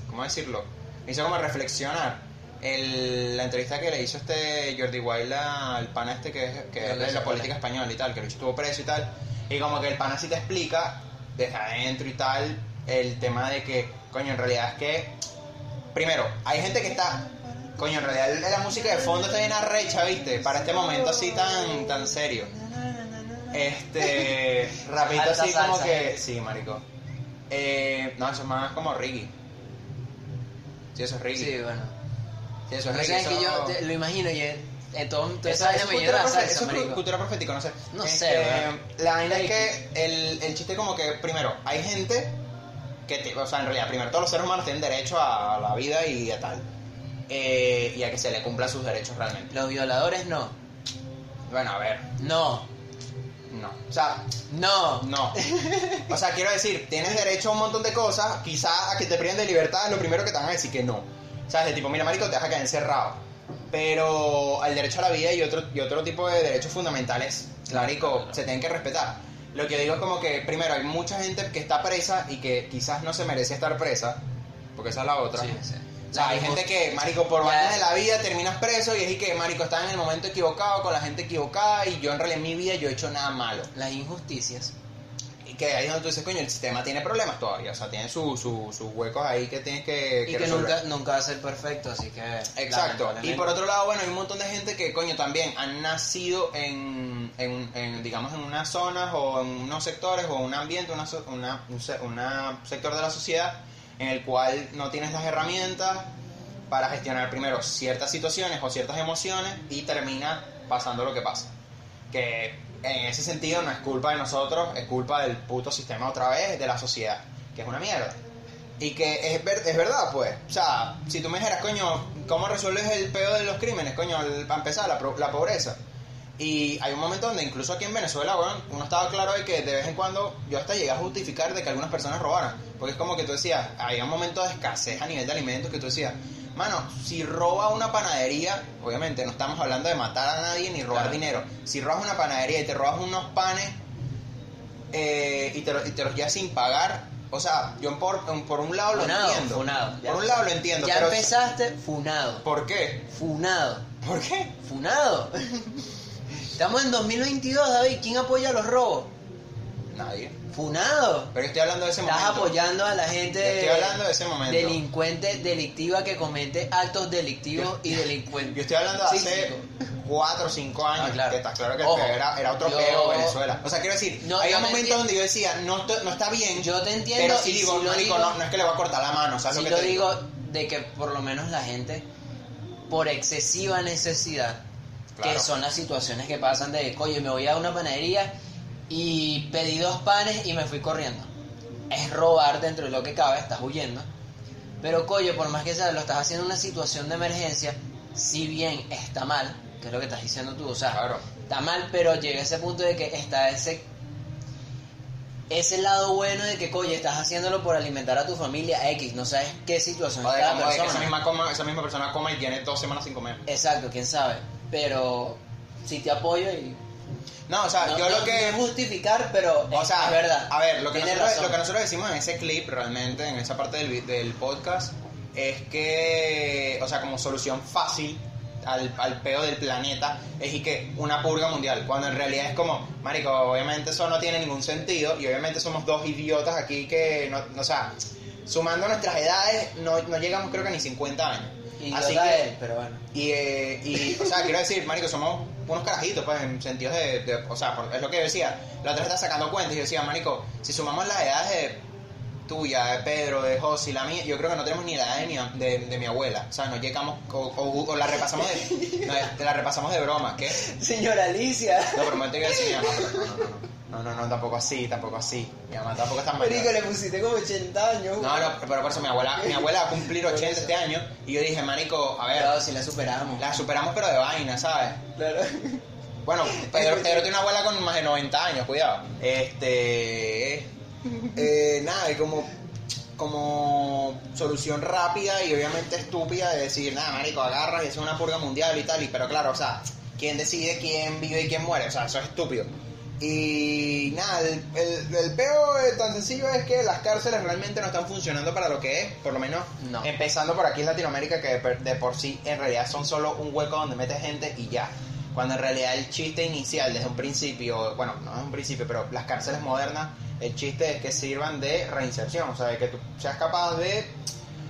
¿cómo decirlo? Me hizo como reflexionar el- la entrevista que le hizo este Jordi Wild al pana este que es, que es de la política española y tal, que lo estuvo preso y tal, y como que el pana sí te explica desde adentro y tal el tema de que, coño, en realidad es que, primero, hay gente que está Coño, en realidad la música de fondo está bien arrecha, ¿viste? Para este momento así tan, tan serio. Este. Rapidito Alta así como que. Sí, marico. Eh, no, eso es más como Ricky. Sí, eso es Ricky. Sí, bueno. Sí, eso es que yo te- lo imagino y toda Esa, es cultura, profe- salsa, eso es cultura profética, no sé. No Este, sé. La vaina es que el, el chiste como que, primero, hay gente que, te- o sea, en realidad, primero, todos los seres humanos tienen derecho a la vida y a tal. Eh, y a que se le cumplan sus derechos realmente. Los violadores no. Bueno, a ver, No. no. O sea, No. no. O sea, quiero decir, tienes derecho a un montón de cosas, quizá a que te priven de libertad es lo primero que te van a decir que no. O sea, de tipo, mira, marico, te vas a quedar encerrado. Pero el derecho a la vida y otro, y otro tipo de derechos fundamentales, marico, se tienen que respetar. Lo que yo digo es como que, primero, hay mucha gente que está presa y que quizás no se merece estar presa, porque esa es la otra. Sí, sí. O sea, hay gente que, marico, por vainas de la vida terminas preso y es que, marico, estás en el momento equivocado, con la gente equivocada y yo en realidad en mi vida yo he hecho nada malo. Las injusticias. Que ahí es donde tú dices, coño, el sistema tiene problemas todavía, o sea, tiene su- su- sus huecos ahí que tienes que, Y que nunca, nunca va a ser perfecto, así que. Exacto. Y por otro lado, bueno, hay un montón de gente que, coño, también han nacido en, en, en, digamos, en unas zonas o en unos sectores o un ambiente, una, una, un una sector de la sociedad en el cual no tienes las herramientas para gestionar primero ciertas situaciones o ciertas emociones y termina pasando lo que pasa. Que en ese sentido no es culpa de nosotros, es culpa del puto sistema otra vez, de la sociedad, que es una mierda. Y que es, ver- es verdad, pues. O sea, si tú me dijeras, coño, ¿cómo resuelves el peor de los crímenes? Coño, el- para empezar, la, la pobreza. Y hay un momento donde incluso aquí en Venezuela, weón, uno estaba claro de que de vez en cuando yo hasta llegué a justificar de que algunas personas robaran. Porque es como que tú decías, había un momento de escasez a nivel de alimentos que tú decías, Mano, si roba una panadería, obviamente no estamos hablando de matar a nadie ni robar Claro. dinero. Si robas una panadería y te robas unos panes eh, y, te, y te los llevas sin pagar, o sea, yo por, por un lado lo Funado, entiendo. funado. Por un lado lo entiendo, Ya pero empezaste funado. ¿por qué? Funado. ¿Por qué? Funado. Estamos en 2022, David. ¿Quién apoya los robos? Nadie. Funado. Pero yo estoy hablando de ese Estás momento. apoyando a la gente Yo estoy hablando de ese momento. delincuente delictiva que comete actos delictivos y Yo delincuentes. estoy hablando de hace Físico. 4 o 5 años, Ah, claro. que está claro que Ojo, era, era otro yo- peo Venezuela. O sea, quiero decir, No, hay yo un momento donde yo decía, no, no está bien, Yo te entiendo pero y digo, si lo marico, digo- no, no es que le voy a cortar la mano, ¿sabes Si lo que te digo de que por lo menos la gente, por excesiva necesidad, Claro. que son las situaciones que pasan de, oye, me voy a una panadería y pedí dos panes y me fui corriendo. Es robar dentro de lo que cabe, estás huyendo. Pero, coño, por más que sea, lo estás haciendo en una situación de emergencia, si bien está mal, que es lo que estás diciendo tú, o sea, Claro. está mal, pero llega ese punto de que está ese ese lado bueno de que, coño, estás haciéndolo por alimentar a tu familia X, no sabes qué situación O de que esa misma, coma- esa misma persona coma y tiene dos semanas sin comer. Exacto, quién sabe. Pero sí te apoyo y. No, o sea, no, yo no- lo que... no justificar, pero O sea, es verdad. a ver, lo que, nosotros, razón. lo que nosotros decimos en ese clip realmente, en esa parte del, del podcast, es que, o sea, como solución fácil al, al peo del planeta, es y que una purga mundial, cuando en realidad es como, marico, obviamente eso no tiene ningún sentido y obviamente somos dos idiotas aquí que, no, no, o sea, sumando nuestras edades, no, no llegamos creo que ni 50 años. Idiota Así que, él, pero bueno. y, eh, y, o sea, quiero decir, marico, somos unos carajitos, pues, en sentidos de, de- o sea, por- es lo que yo decía, la otra estaba sacando cuentas y yo decía, marico, si sumamos las edades de tuya, de Pedro, de José y la mía, yo creo que no tenemos ni la edad de mi, de, de mi abuela, o sea, nos llegamos, o, o- o la repasamos de, no, la repasamos de broma, ¿qué? Señora Alicia. No, pero me que decir pero no, no, no, no, no, no, tampoco así, tampoco así, mi mamá tampoco está mal. Marico, le pusiste como 80 años. No, no, pero por eso mi abuela, mi abuela va a cumplir 80 este año y yo dije, marico, a ver, Claro, si la superamos. la superamos pero de vaina, ¿sabes? Claro. Bueno, Pedro, Pedro tiene una abuela con más de 90 años, cuidado. Este. eh, nada, y como, como solución rápida y obviamente estúpida de decir, nada, marico, agarras y es una purga mundial y tal, y, pero claro, o sea, ¿quién decide quién vive y quién muere? O sea, eso es estúpido. Y nada, el, el, el peo eh, tan sencillo es que las cárceles realmente no están funcionando para lo que es, por lo menos No. empezando por aquí en Latinoamérica, que de, de por sí en realidad son solo un hueco donde metes gente y ya. Cuando en realidad el chiste inicial desde un principio, bueno, no es un principio, pero las cárceles modernas, el chiste es que sirvan de reinserción, o sea, de que tú seas capaz de,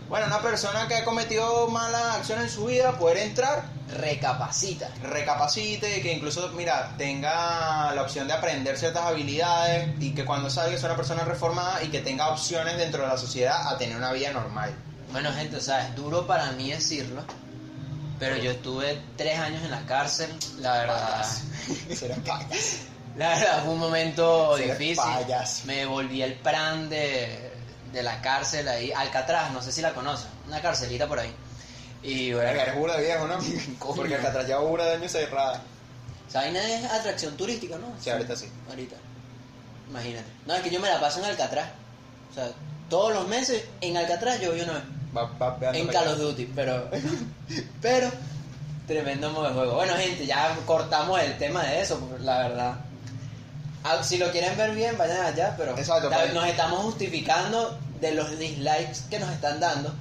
bueno, una persona que ha cometido malas acciones en su vida, poder entrar Recapacita. recapacite, que incluso, mira, tenga la opción de aprender ciertas habilidades y que cuando salga sea una persona reformada y que tenga opciones dentro de la sociedad a tener una vida normal. Bueno, gente, o sea, es duro para mí decirlo, pero yo estuve tres años en la cárcel, la verdad. La verdad fue un momento difícil. Me volví el pran de, de la cárcel ahí, Alcatraz, no sé si la conocen, una carcelita por ahí. Y bueno, Verga, eres burda de viejo, ¿no? Porque Alcatraz lleva burda de años cerrada. esa vaina es atracción turística, ¿no? Sí, ahorita sí. Ahorita. Imagínate. No, es que yo me la paso en Alcatraz. O sea, todos los meses en Alcatraz yo voy una vez. Va, va pegando En Call of Duty, pero. pero. Tremendo modo de juego. Bueno, gente, ya cortamos el tema de eso, la verdad. Ah, Si lo quieren ver bien, vayan allá, pero. Exacto, la- nos estamos justificando de los dislikes que nos están dando.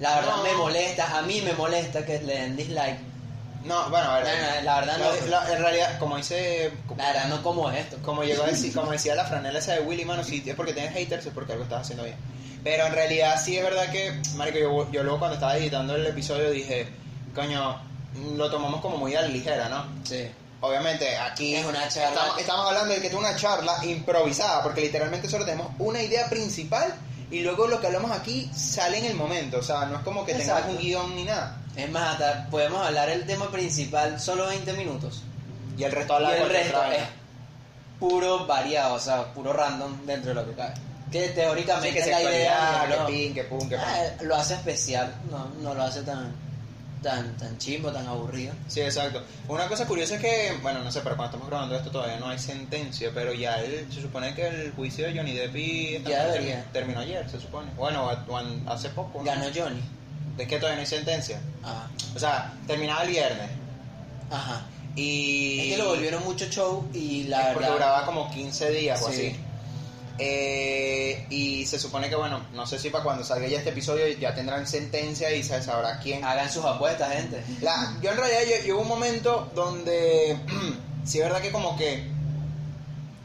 La verdad No. me molesta, a mí me molesta que le den dislike. No, bueno, a ver. No, no, la verdad no. la- la- en realidad, como dice. La verdad no como esto. Como llegó a decir, como decía la franela esa de Willy, mano, si es porque tienes haters es porque algo estás haciendo bien. Pero en realidad sí es verdad que, marico, yo, yo luego cuando estaba editando el episodio dije, coño, lo tomamos como muy a la ligera, ¿no? Sí. Obviamente aquí Es una charla. Estamos, estamos hablando de que es una charla improvisada, porque literalmente solo tenemos una idea principal y luego lo que hablamos aquí sale en el momento, o sea, no es como que tengamos Exacto. un guion ni nada. Es más, hasta podemos hablar el tema principal solo 20 minutos. Y el resto y el resto es puro variado, o sea, puro random dentro de lo que cabe. Que Sí, teóricamente que la idea sexualidad, que no, pin, que pum, que pam. ah, lo hace especial, no, no lo hace tan tan tan chimbo, tan aburrido. Sí, exacto. Una cosa curiosa es que, bueno, no sé, pero cuando estamos grabando esto todavía no hay sentencia, pero ya el- se supone que el juicio de Johnny Depp y Ya debería. terminó ayer, se supone. Bueno, o- o hace poco. ¿no? Ganó Johnny. Es que todavía no hay sentencia. Ajá. O sea, terminaba el viernes. Ajá. Y. Es que lo volvieron mucho show y la Es porque verdad. duraba como 15 días o Sí. así. Eh, y se supone que, bueno, no sé si para cuando salga ya este episodio ya tendrán sentencia y se sabrá quién. Hagan sus apuestas, gente. La, yo en realidad yo, yo hubo un momento donde sí es verdad que como que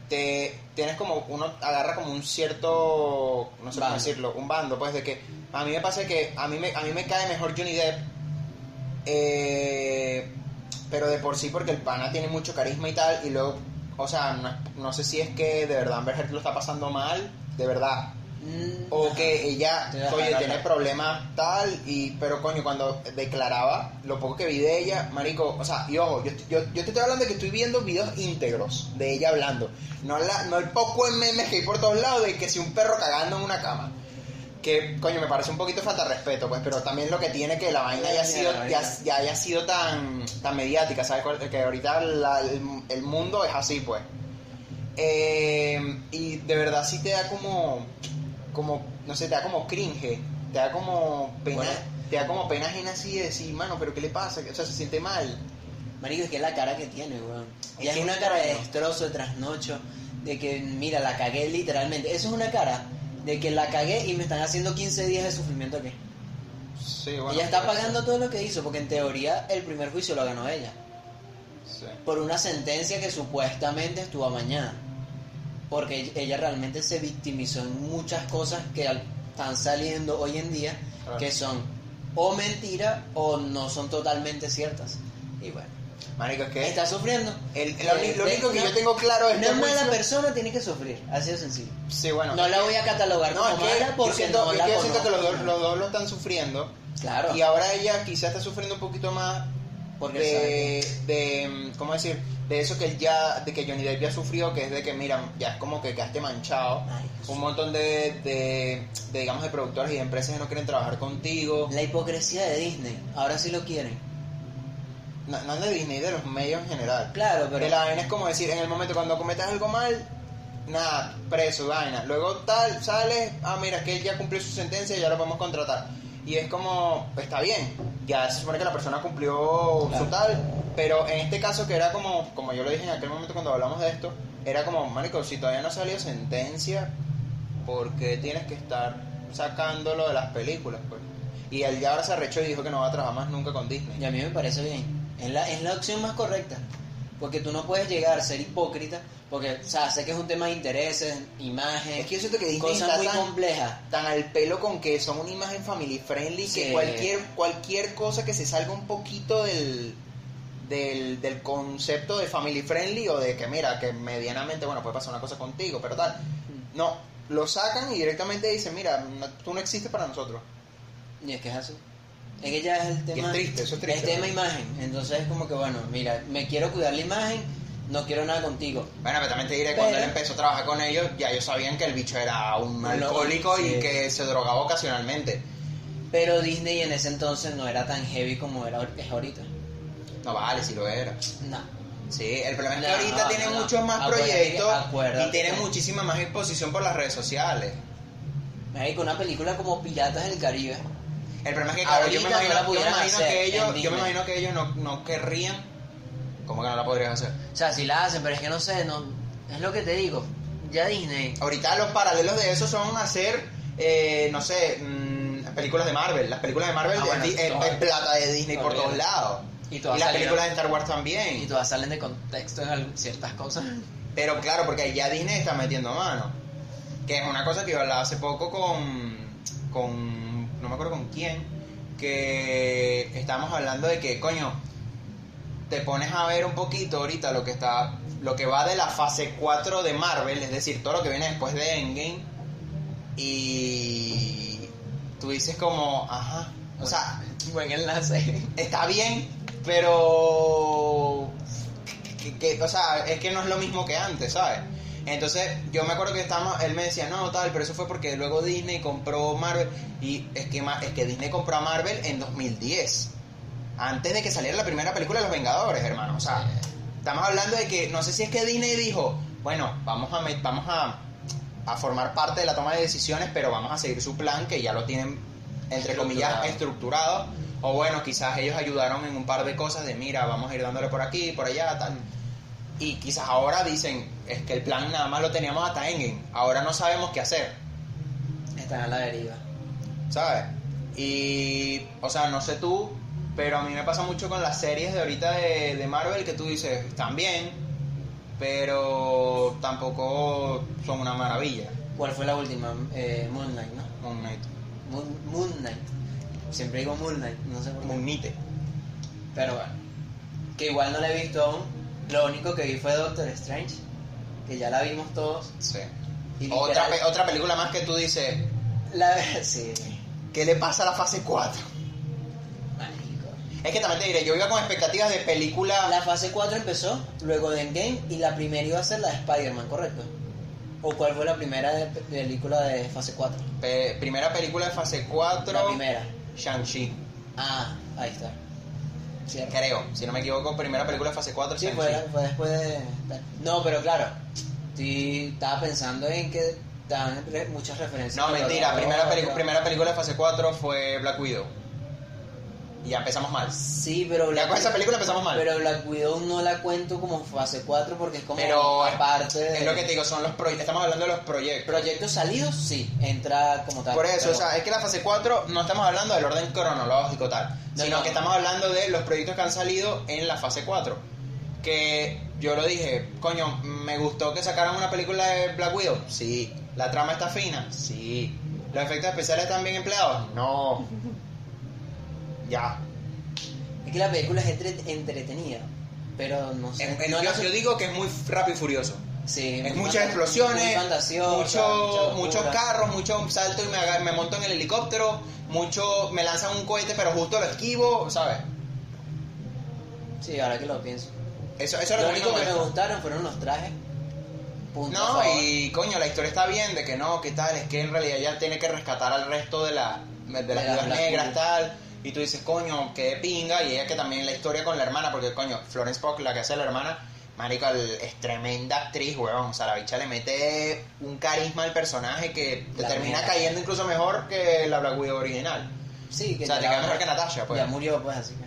te tienes como uno agarra como un cierto no sé cómo decirlo un bando pues de que a mí me pasa que a mí me a mí me cae mejor Johnny Depp eh, pero de por sí porque el pana tiene mucho carisma y tal y luego o sea no, no sé si es que de verdad Amber Heard lo está pasando mal de verdad. Mm, o ajá. que ella oye tiene problemas tal y pero coño cuando declaraba lo poco que vi de ella marico o sea y ojo yo, yo, yo te estoy hablando de que estoy viendo videos íntegros de ella hablando. No la, no el poco en memes que hay por todos lados de que si un perro cagando en una cama que coño me parece un poquito falta de respeto pues pero también lo que tiene que la vaina haya Ya, sido ya, ya haya sido tan tan mediática sabes que ahorita la- el, el mundo es así pues eh, y de verdad sí te da como, como, no sé, te da como cringe, te da como pena, Bueno. te da como pena ajena así de decir, mano, pero ¿qué le pasa? O sea, se siente mal. Marico, es que es la cara que tiene, weón. Es Ya es una cara de destrozo, de trasnocho, de que, mira, la cagué literalmente. Eso es una cara de que la cagué y me están haciendo 15 días de sufrimiento aquí. Sí, bueno. ella está pagando todo lo que hizo, porque en teoría el primer juicio lo ganó ella. Sí. Por una sentencia que supuestamente estuvo mañana. Porque ella realmente se victimizó en muchas cosas que están saliendo hoy en día, Claro. que son o mentira o no son totalmente ciertas. Y bueno, Marico, es que está sufriendo. el, lo, Eh, lo único que yo tengo claro es Una que mala persona tiene que sufrir, así de sencillo. Sí, bueno. No la voy a catalogar No, como es que mala yo porque siento, no es la que yo siento que los dos, los dos lo están sufriendo. Claro, Y ahora ella quizás está sufriendo un poquito más porque de, de, ¿cómo decir? De eso que él ya, de que Johnny Depp ya sufrió, que es de que, mira, ya es como que quedaste manchado. Ay, Un montón de, de, de, digamos, de productores y de empresas que no quieren trabajar contigo. la hipocresía de Disney, ahora sí lo quieren. No, no de Disney, de los medios en general. Claro, pero Que la vaina es como decir, en el momento cuando cometas algo mal, nada, preso, vaina. Luego tal, sales, ah, mira, que él ya cumplió su sentencia, ya lo podemos contratar. Y es como, está bien, ya se supone que la persona cumplió Claro. su tal, pero en este caso que era como, como yo lo dije en aquel momento cuando hablamos de esto, era como, marico, si todavía no salió sentencia, ¿por qué tienes que estar sacándolo de las películas? Pues? Y él ya ahora se arrechó y dijo que no va a trabajar más nunca con Disney. Y a mí me parece bien. Es la, es la opción más correcta. Porque tú no puedes llegar a ser hipócrita. Porque, o sea, sé que es un tema de intereses, imagen, Es que yo siento que Disney cosas está muy tan- complejas. tan al pelo con que son una imagen family friendly Sí. que cualquier cualquier cosa que se salga un poquito del, del del concepto de family friendly o de que mira que medianamente bueno puede pasar una cosa contigo pero tal no lo sacan y directamente dicen mira no- tú no existes para nosotros Y es que es así. Es que ya es el tema. es triste, eso es triste, Es tema imagen. Entonces es como que, bueno, mira, me quiero cuidar la imagen, no quiero nada contigo. bueno pero también te diré cuando Pero- él empezó a trabajar con ellos ya ellos sabían que el bicho era un alcohólico sí. y que se drogaba ocasionalmente Pero Disney en ese entonces no era tan heavy como era, es ahorita. no vale si lo era No. Sí, el problema es que No, ahorita tiene no, muchos más Acuérdate proyectos acuérdate y tiene muchísima más exposición por las redes sociales. Marico, una película como Piratas del Caribe. El problema es que, claro, yo me no imagino, yo me que ellos, yo me imagino que ellos no, no querrían. ¿Cómo que no la podrían hacer? O sea, sí la hacen, pero es que no sé, no, es lo que te digo. Ya Disney. Ahorita los paralelos de eso son hacer, eh, no sé, mm, películas de Marvel. Las películas de Marvel Ah, bueno, es, es- todo. es plata de Disney por todos lados. Y Y, las películas de Star Wars también. Y todas salen de contexto en ciertas cosas. Pero claro, porque ya Disney está metiendo mano. Que es una cosa que yo hablaba hace poco con. con. No me acuerdo con quién. Que estábamos hablando de que, coño, te pones a ver un poquito ahorita lo que está. lo que va de la fase 4 de Marvel, es decir, todo lo que viene después de Endgame. Y. tú dices como, ajá. O sea, Buen enlace. está bien, pero que, que- o sea, es que no es lo mismo que antes, ¿sabes? Entonces, yo me acuerdo que estábamos, él me decía, no, tal, pero eso fue porque luego Disney compró Marvel, y es que, es que Disney compró a Marvel en 2010, antes de que saliera la primera película de Los Vengadores, hermano, o sea, estamos hablando de que, no sé si es que Disney dijo, bueno, vamos a, vamos a, a formar parte de la toma de decisiones, pero vamos a seguir su plan, que ya lo tienen entre comillas, Estructurado. estructurado. O bueno, quizás ellos ayudaron en un par de cosas de, mira, vamos a ir dándole por aquí, por allá, tal. Y quizás ahora dicen, es que el plan nada más lo teníamos hasta Endgame. Ahora no sabemos qué hacer. Están a la deriva. ¿sabes? Y, o sea, no sé tú, pero a mí me pasa mucho con las series de ahorita de, de Marvel que tú dices, están bien, pero tampoco son una maravilla. ¿Cuál fue la última? Eh, Moon Knight, ¿no? Moon Knight. Moon, Moon Knight. Siempre digo Moon Knight, no sé por qué. Moon Knight. Pero bueno, que igual no la he visto aún. Lo único que vi fue Doctor Strange, que ya la vimos todos. Sí. Y Otra, pe- otra película más que tú dices, La sí, ¿qué le pasa a la fase 4? marico. Es que también te diré, yo iba con expectativas de película... La fase 4 empezó, luego de Endgame, y la primera iba a ser la de Spider-Man, ¿correcto? ¿O cuál fue la primera de- película de fase 4? pe- primera película de fase 4, La primera. Shang-Chi. Ah, ahí está. Cierto. Creo, si no me equivoco, primera película de fase 4, Sí, fue, fue después de... No, pero claro, sí, estaba pensando en que dan muchas referencias. No, mentira, primera, pelicu- primera película de fase 4 fue Black Widow. Y ya empezamos mal. Sí, pero Ya con esa película empezamos mal. Pero Black Widow no la cuento como fase 4 porque es como Pero aparte de... Es lo que te digo, son los proyectos. Estamos hablando de los proyectos. Proyectos salidos, sí, entra como tal. Por eso, pero- o sea, es que la fase 4 no estamos hablando del orden cronológico tal, No, sino no. que estamos hablando de los proyectos que han salido en la fase 4. Que yo lo dije, coño, me gustó que sacaran una película de Black Widow. Sí. ¿La trama está fina? Sí. ¿Los efectos especiales están bien empleados? No. Ya. Es que la película es entre- entretenida, pero no sé. No yo, la- yo digo que es muy rápido y furioso. sí, Es muchas fanta- explosiones, mucho, muchos carros, mucho salto y me, monto en el helicóptero, mucho me lanzan un cohete pero justo lo esquivo, ¿sabes? Sí, ahora que lo pienso. Eso, eso es Lo único que me gustaron fueron los trajes. Punto No, y coño, la historia está bien de que no, que tal, es que en realidad ya tiene que rescatar al resto de, la, de las De negras, tal. Y tú dices, coño, de pinga. Y ella que también la historia con la hermana, porque coño, Florence Pugh, la que hace la hermana, marica, el- es tremenda actriz, weón. O sea, la bicha le mete un carisma al personaje que te La termina cayendo incluso mejor que la Black Widow original. Sí, que o sea, te cae mejor que Natasha, pues. Ya murió, pues, así que...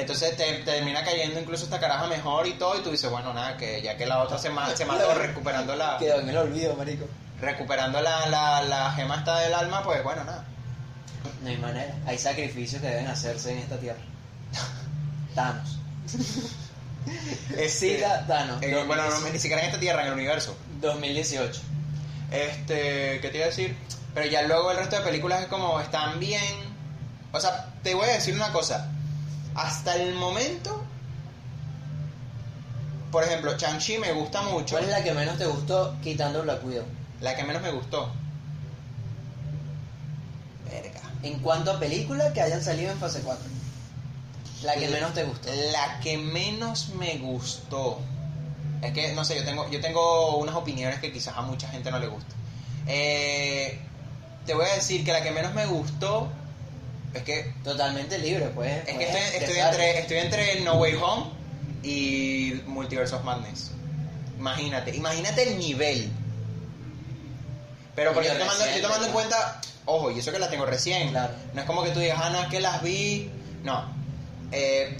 Entonces te, te termina cayendo incluso esta caraja mejor y todo. Y tú dices, bueno, nada, que ya que la otra se, ma- se mató recuperando la... Quedó en el olvido, marico. recuperando la, la, la gema esta del alma, pues bueno, nada. No hay manera. Hay sacrificios que deben hacerse en esta tierra. Thanos. Este, Thanos. en- bueno, no, ni siquiera en esta tierra, en el universo. 2018. Este, ¿qué te iba a decir? Pero ya luego el resto de películas es como están bien. O sea, te voy a decir una cosa. Hasta el momento, por ejemplo, Chang-Chi me gusta mucho. ¿Cuál es la que menos te gustó quitando Black Widow? La que menos me gustó. Verga. En cuanto a película que hayan salido en fase 4. La que menos te gustó. La que menos me gustó. Es que, no sé, yo tengo, yo tengo unas opiniones que quizás a mucha gente no le gusta. Eh, te voy a decir que la que menos me gustó es que, Totalmente libre, pues. es que puedes estoy, entre, estoy entre No Way Home y Multiverse of Madness. Imagínate, imagínate el nivel. Pero porque Y estoy tomando, tomando en cuenta, ojo, y eso que las tengo recién. Claro. No es como que tú digas, ah, no, es que las vi. No. Eh,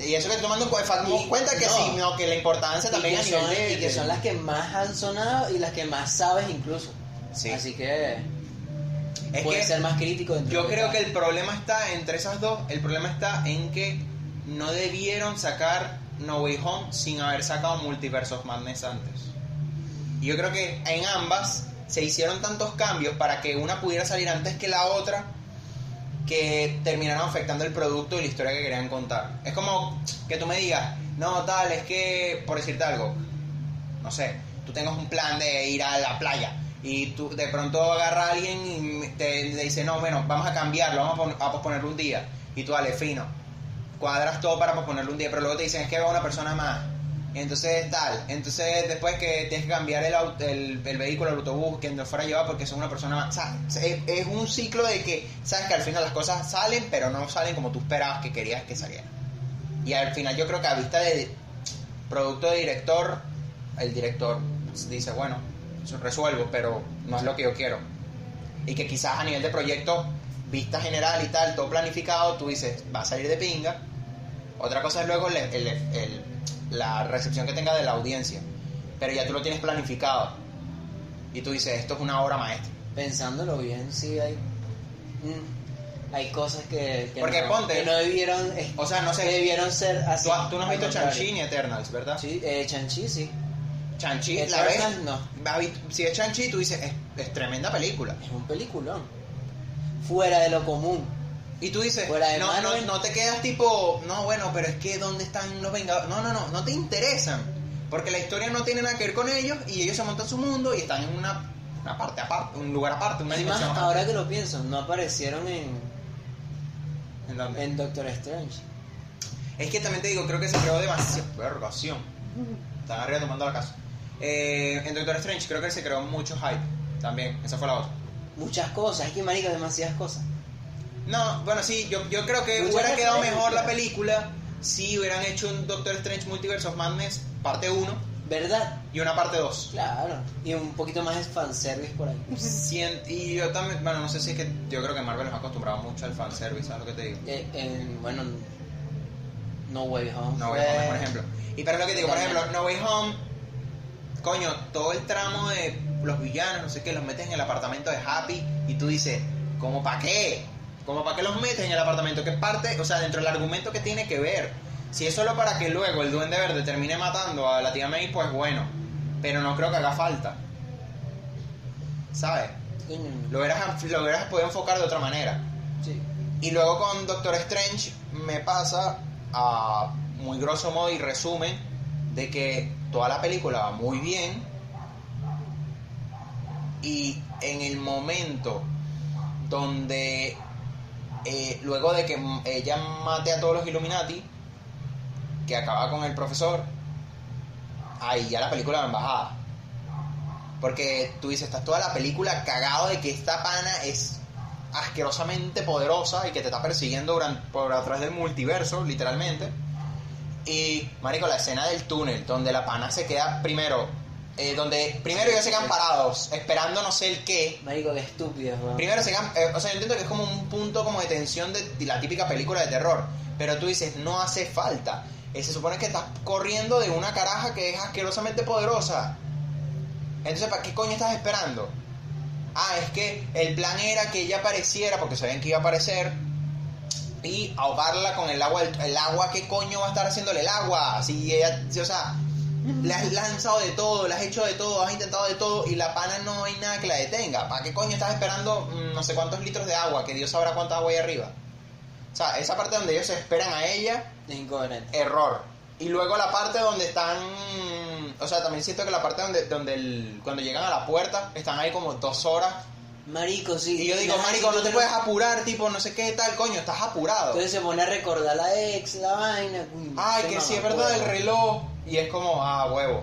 y eso que tomando Y- cuenta que no. sí, no, que la importancia y también que a nivel son, de... y que son las que más han sonado y las que más sabes incluso. Sí. Así que Es puedes que ser más crítico. yo creo que el problema está entre esas dos, el problema está en que no debieron sacar No Way Home sin haber sacado Multiverse of Madness antes. Y yo creo que en ambas se hicieron tantos cambios para que una pudiera salir antes que la otra que terminaron afectando el producto y la historia que querían contar. Es como que tú me digas, no, tal, es que, por decirte algo, no sé, tú tengas un plan de ir a la playa y tú de pronto agarra a alguien y te, te dice, no, bueno, vamos a cambiarlo, vamos a, pon- a posponerlo un día. Y tú, dale, fino, cuadras todo para posponerlo un día, pero luego te dicen, es que va una persona más. Entonces tal, entonces después que tienes que cambiar el, aut- el, el vehículo, el autobús, quien te fuera a llevar porque son una persona más. O sea, es, es un ciclo de que sabes que al final las cosas salen, pero no salen como tú esperabas que querías que salieran. Y al final yo creo que a vista de producto de director, el director dice, bueno, eso resuelvo, pero no es lo que yo quiero. Y que quizás a nivel de proyecto vista general y tal, todo planificado, tú dices, va a salir de pinga. Otra cosa es luego el- el- el- la recepción que tenga de la audiencia. Pero ya tú lo tienes planificado. Y tú dices, esto es una obra maestra. Pensándolo bien, sí hay. mm, hay cosas que, que Porque no, ponte- que no debieron. O sea, no sé. que debieron ser así. Tú, tú no has visto. Chanchi ni Eternals, ¿verdad? Sí, eh, Chanchi sí. Chanchi, la ves. No. Si es Chanchi, tú dices, es, es tremenda película. Es un peliculón. Fuera de lo común. Y tú dices, Fuera de no, no, no te quedas tipo, no, bueno, pero es que ¿dónde están los Vengadores? No, no, no, no te interesan. Porque la historia no tiene nada que ver con ellos y ellos se montan su mundo y están en una, una parte aparte, un lugar aparte, una más, dimensión aparte. ahora que lo pienso, no aparecieron en, ¿En dónde? en Doctor Strange. Es que también te digo, creo que se creó demasiado. Vergación. Están arriba tomando la casa. Eh, en Doctor Strange creo que se creó mucho hype. También, esa fue la otra. Muchas cosas, es que marico, demasiadas cosas. No, bueno, sí, yo, yo creo que Muchas hubiera quedado mejor la película si hubieran hecho un Doctor Strange Multiverse of Madness parte 1 ¿Verdad? y una parte 2. Claro. Y un poquito más de fanservice por ahí. Cien- y yo también, bueno, no sé si es que yo creo que Marvel nos ha acostumbrado mucho al fanservice, ¿sabes lo que te digo? Eh, en- bueno, No Way Home. No Way Home, por ejemplo. Y pero lo que te digo, por ejemplo. No Way Home, coño, todo el tramo de los villanos, no sé qué, los metes en el apartamento de Happy y tú dices, ¿cómo para qué? ¿Cómo para qué los metes en el apartamento? ¿Qué parte? O sea, dentro del argumento que tiene que ver. Si es solo para que luego el Duende Verde termine matando a la tía May, pues bueno. Pero no creo que haga falta. ¿Sabes? Lo hubieras, lo hubieras podido enfocar de otra manera. sí. Y luego con Doctor Strange me pasa a muy grosso modo y resumen de que toda la película va muy bien y en el momento donde eh, luego de que ella mate a todos los Illuminati que acaba con el profesor ahí ya la película va en bajada porque tú dices estás toda la película cagado de que esta pana es asquerosamente poderosa y que te está persiguiendo por atrás del multiverso, literalmente. Y, marico, la escena del túnel, donde la pana se queda primero, eh, donde primero ellos se quedan parados, esperando no sé el qué. Marico, qué estúpido, weón. Primero se quedan, eh, o sea, yo entiendo que es como un punto como de tensión de, de la típica película de terror, pero tú dices, no hace falta. Eh, se supone que estás corriendo de una caraja que es asquerosamente poderosa. Entonces, ¿para qué coño estás esperando? Ah, es que el plan era que ella apareciera, porque sabían que iba a aparecer, y ahogarla con el agua. El, el agua, ¿qué coño va a estar haciéndole el agua? Si ella, si, o sea, le has lanzado de todo, le has hecho de todo, has intentado de todo, y la pana no hay nada que la detenga. ¿Para qué coño estás esperando mm, no sé cuántos litros de agua? Que Dios sabrá cuánta agua hay arriba. O sea, esa parte donde ellos se esperan a ella, incoherente. error. Y luego la parte donde están. O sea, también siento que la parte donde, donde el, cuando llegan a la puerta, están ahí como dos horas. Marico, sí. Y yo digo, Marico, no te puedes apurar, tipo, no sé qué tal, coño, estás apurado. Entonces se pone a recordar la ex, la vaina. Ay, que sí, es verdad, el reloj. Y es como, ah, huevo.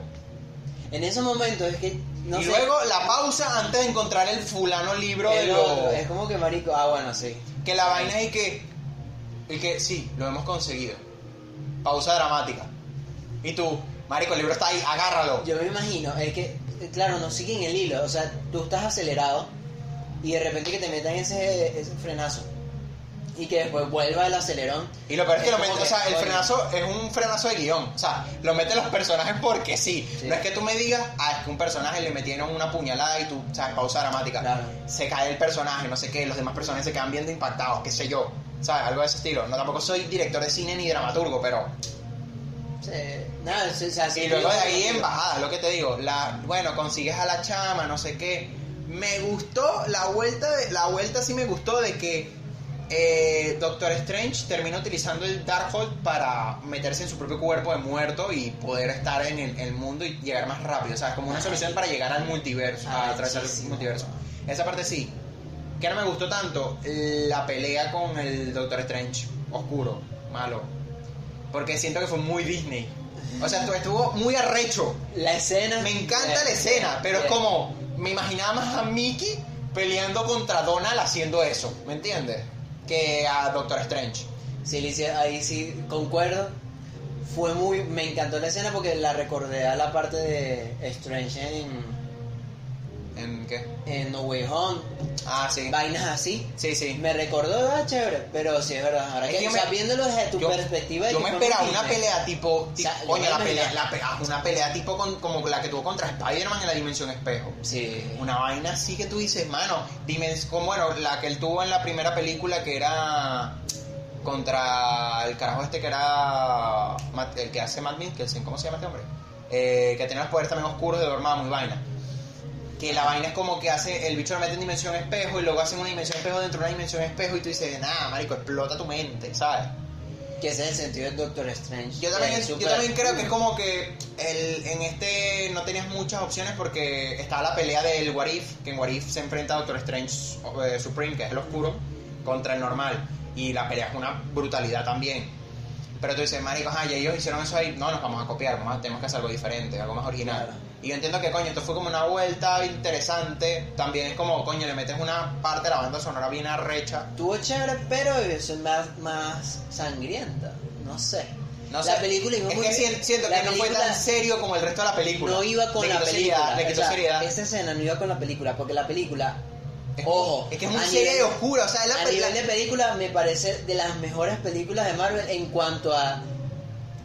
En ese momento es que. No y sé, luego la pausa antes de encontrar el fulano libro de lo. otro, Es como que, Marico, ah, bueno, sí. Que la vaina y que. Y que sí, lo hemos conseguido. Pausa dramática. Y tú, Marico, el libro está ahí, agárralo. Yo me imagino, es que, claro, no siguen el hilo. O sea, tú estás acelerado y de repente que te metan ese, ese frenazo y que después vuelva el acelerón. Y lo peor es que Es lo como mete, o sea, el frenazo es un frenazo de guion. O sea, lo meten los personajes porque sí. Sí. No es que tú me digas, ah, es que un personaje le metieron una puñalada y tú, sabes, pausa dramática. Claro. Se cae el personaje, no sé qué, los demás personajes se quedan viendo impactados, qué sé yo. ¿Sabes? Algo de ese estilo. No, tampoco soy director de cine ni dramaturgo, pero. Se- nada, se- o sea, sí Y luego de ahí en bajada, lo que te digo. La, bueno, consigues a la chama, no sé qué. Me gustó la vuelta, de, la vuelta sí me gustó de que eh, Doctor Strange termina utilizando el Darkhold para meterse en su propio cuerpo de muerto y poder estar en el, el mundo y llegar más rápido. O sea, es como una solución para llegar al multiverso, Ah, a atravesar sí, sí. el multiverso. Esa parte sí. Que no me gustó tanto la pelea con el Doctor Strange, oscuro, malo. Porque siento que fue muy Disney. O sea, estuvo- muy arrecho. La escena. Me encanta la escena, pero es como. Me imaginaba más a Mickey peleando contra Donald haciendo eso, ¿me entiendes? Que a Doctor Strange. Sí, ahí sí concuerdo. Fue muy. Me encantó la escena porque la recordé a la parte de Strange en. ¿En qué? En No Way Home, Ah, sí. vainas así. Sí, sí. Me recordó, ah, chévere, pero sí es verdad. Ahora Es que, que yo o sea, me- viéndolo desde tu yo- perspectiva Yo me esperaba una pelea tipo, sea, me la pelea, la ah, una pelea tipo con, como la que tuvo contra Spider-Man en la Dimensión Espejo. Sí. Una vaina así que tú dices, mano, dimens como bueno, la que él tuvo en la primera película que era contra el carajo este que era Matt- el que hace Matt Mikkelsen, ¿cómo se llama este hombre? Eh, que tenía los poderes también oscuros de Dormammu y vaina. Que la vaina es como que hace, el bicho lo mete en dimensión espejo y luego hace una dimensión espejo dentro de una dimensión espejo y tú dices, nah, marico, explota tu mente, ¿sabes? Que ese es el sentido de Doctor Strange. Yo también, Es yo también creo que es como que el, en este no tenías muchas opciones porque estaba la pelea del What If, que en What If se enfrenta a Doctor Strange eh, Supreme, que es el oscuro, contra el normal. Y la pelea es una brutalidad también. Pero tú dices, marico, ajá, y ellos hicieron eso ahí, no, nos vamos a copiar, vamos a- tenemos que hacer algo diferente, algo más original. Claro. Y yo entiendo que, coño, esto fue como una vuelta interesante. También es como, coño, le metes una parte de la banda sonora bien arrecha. Tuvo chévere, pero es más, más sangrienta. No sé. No la sé, película iba es muy que bien. siento La que no fue película tan serio como el resto de la película. No iba con Le la película. o sea, seriedad. Esa escena no iba con la película, porque la película. Es, ojo. es que es muy seria y oscura. O sea, es la a película. nivel de película me parece de las mejores películas de Marvel en cuanto a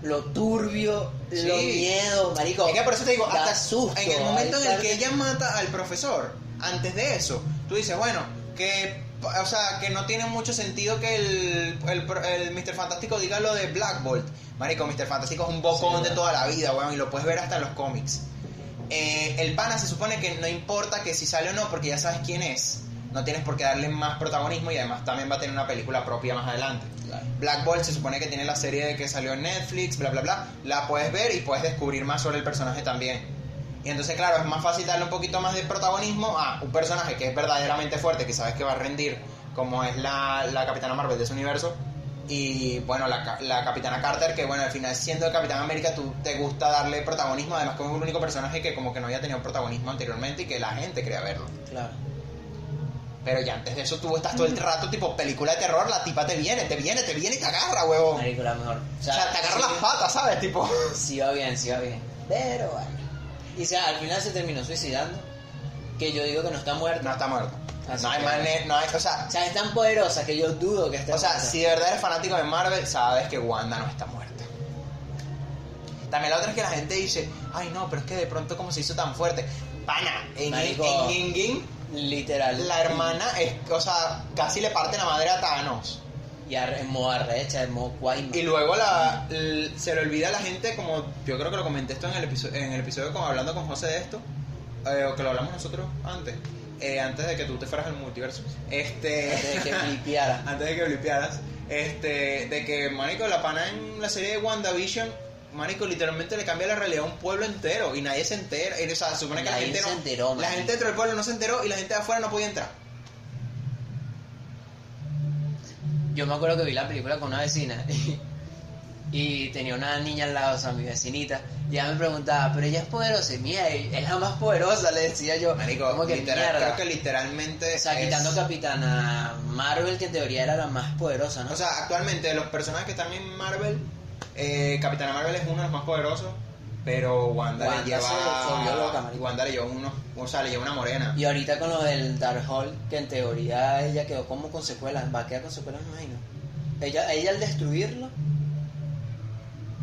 lo turbio, Sí. los miedos, marico. Es que por eso te digo, hasta susto, en el momento en el que ella mata al profesor, antes de eso, tú dices, bueno, que, o sea, que no tiene mucho sentido que el, el, el Mr. Fantástico diga lo de Black Bolt. Marico, Mr. Fantástico es un bocón Sí, de toda la vida, weón, y lo puedes ver hasta en los cómics. Eh, el pana se supone que no importa que si sale o no, porque ya sabes quién es. No tienes por qué darle más protagonismo y además también va a tener una película propia más adelante. Claro. Black Bolt se supone que tiene la serie de que salió en Netflix, bla, bla, bla. La puedes ver y puedes descubrir más sobre el personaje también. Y entonces, claro, es más fácil darle un poquito más de protagonismo a un personaje que es verdaderamente fuerte, que sabes que va a rendir, como es la, la Capitana Marvel de ese universo. Y bueno, la, la Capitana Carter, que bueno, al final siendo el Capitán América, tú te gusta darle protagonismo, además como es el único personaje que como que no había tenido protagonismo anteriormente y que la gente quería verlo. Claro. Pero ya antes de eso tú estás todo el rato tipo película de terror, la tipa te viene, te viene, te viene y te agarra, huevón. Marico, la mejor. O sea, te agarra sí- las patas, ¿sabes? Tipo. Sí va bien, sí va bien. Pero bueno. Y o sea, al final se terminó suicidando. Que yo digo que no está muerta. No está muerto. Así no hay manera, no hay, o sea, O sea, es tan poderosa que yo dudo que esté o sea, muerta. si de verdad eres fanático de Marvel, sabes que Wanda no está muerta. También la otra es que la gente dice, ay no, pero es que de pronto como se hizo tan fuerte. Pana, en, en, en Endgame, Literal. la hermana es, o sea, casi le parte la madre a Thanos. Y ar- en modo arrecha, en modo Quaima. Y luego la, l- se le olvida a la gente, como yo creo que lo comenté esto en el episodio, en el episodio como hablando con José de esto, eh, o que lo hablamos nosotros antes, eh, antes de que tú te fueras al multiverso. Este, Antes de que flipeara. antes de que blipearas, este, de que, Marico, la pana en la serie de WandaVision, Marico, literalmente le cambia la realidad a un pueblo entero y nadie se entera. Y, o sea, se supone que la gente se no. enteró, la marico. gente dentro del pueblo no se enteró y la gente de afuera no podía entrar. Yo me acuerdo que vi la película con una vecina y, y tenía una niña al lado, o sea, mi vecinita. Y ella me preguntaba, pero ella es poderosa. Y mira, es la más poderosa, le decía yo. Marico, ¿Cómo que literal, creo que literalmente. O sea, es- quitando Capitana Marvel, que en teoría era la más poderosa, ¿no? O sea, actualmente de los personajes que están en Marvel, eh, Capitana Marvel es uno de los más poderosos, pero Wanda, Wanda le lleva. se volvió loca, marico. Wanda le lleva uno, o sea, le lleva una morena. y ahorita con lo del Darkhold, que en teoría ella quedó como con secuelas, va a quedar con secuelas, me imagino. Ella, ella al destruirlo,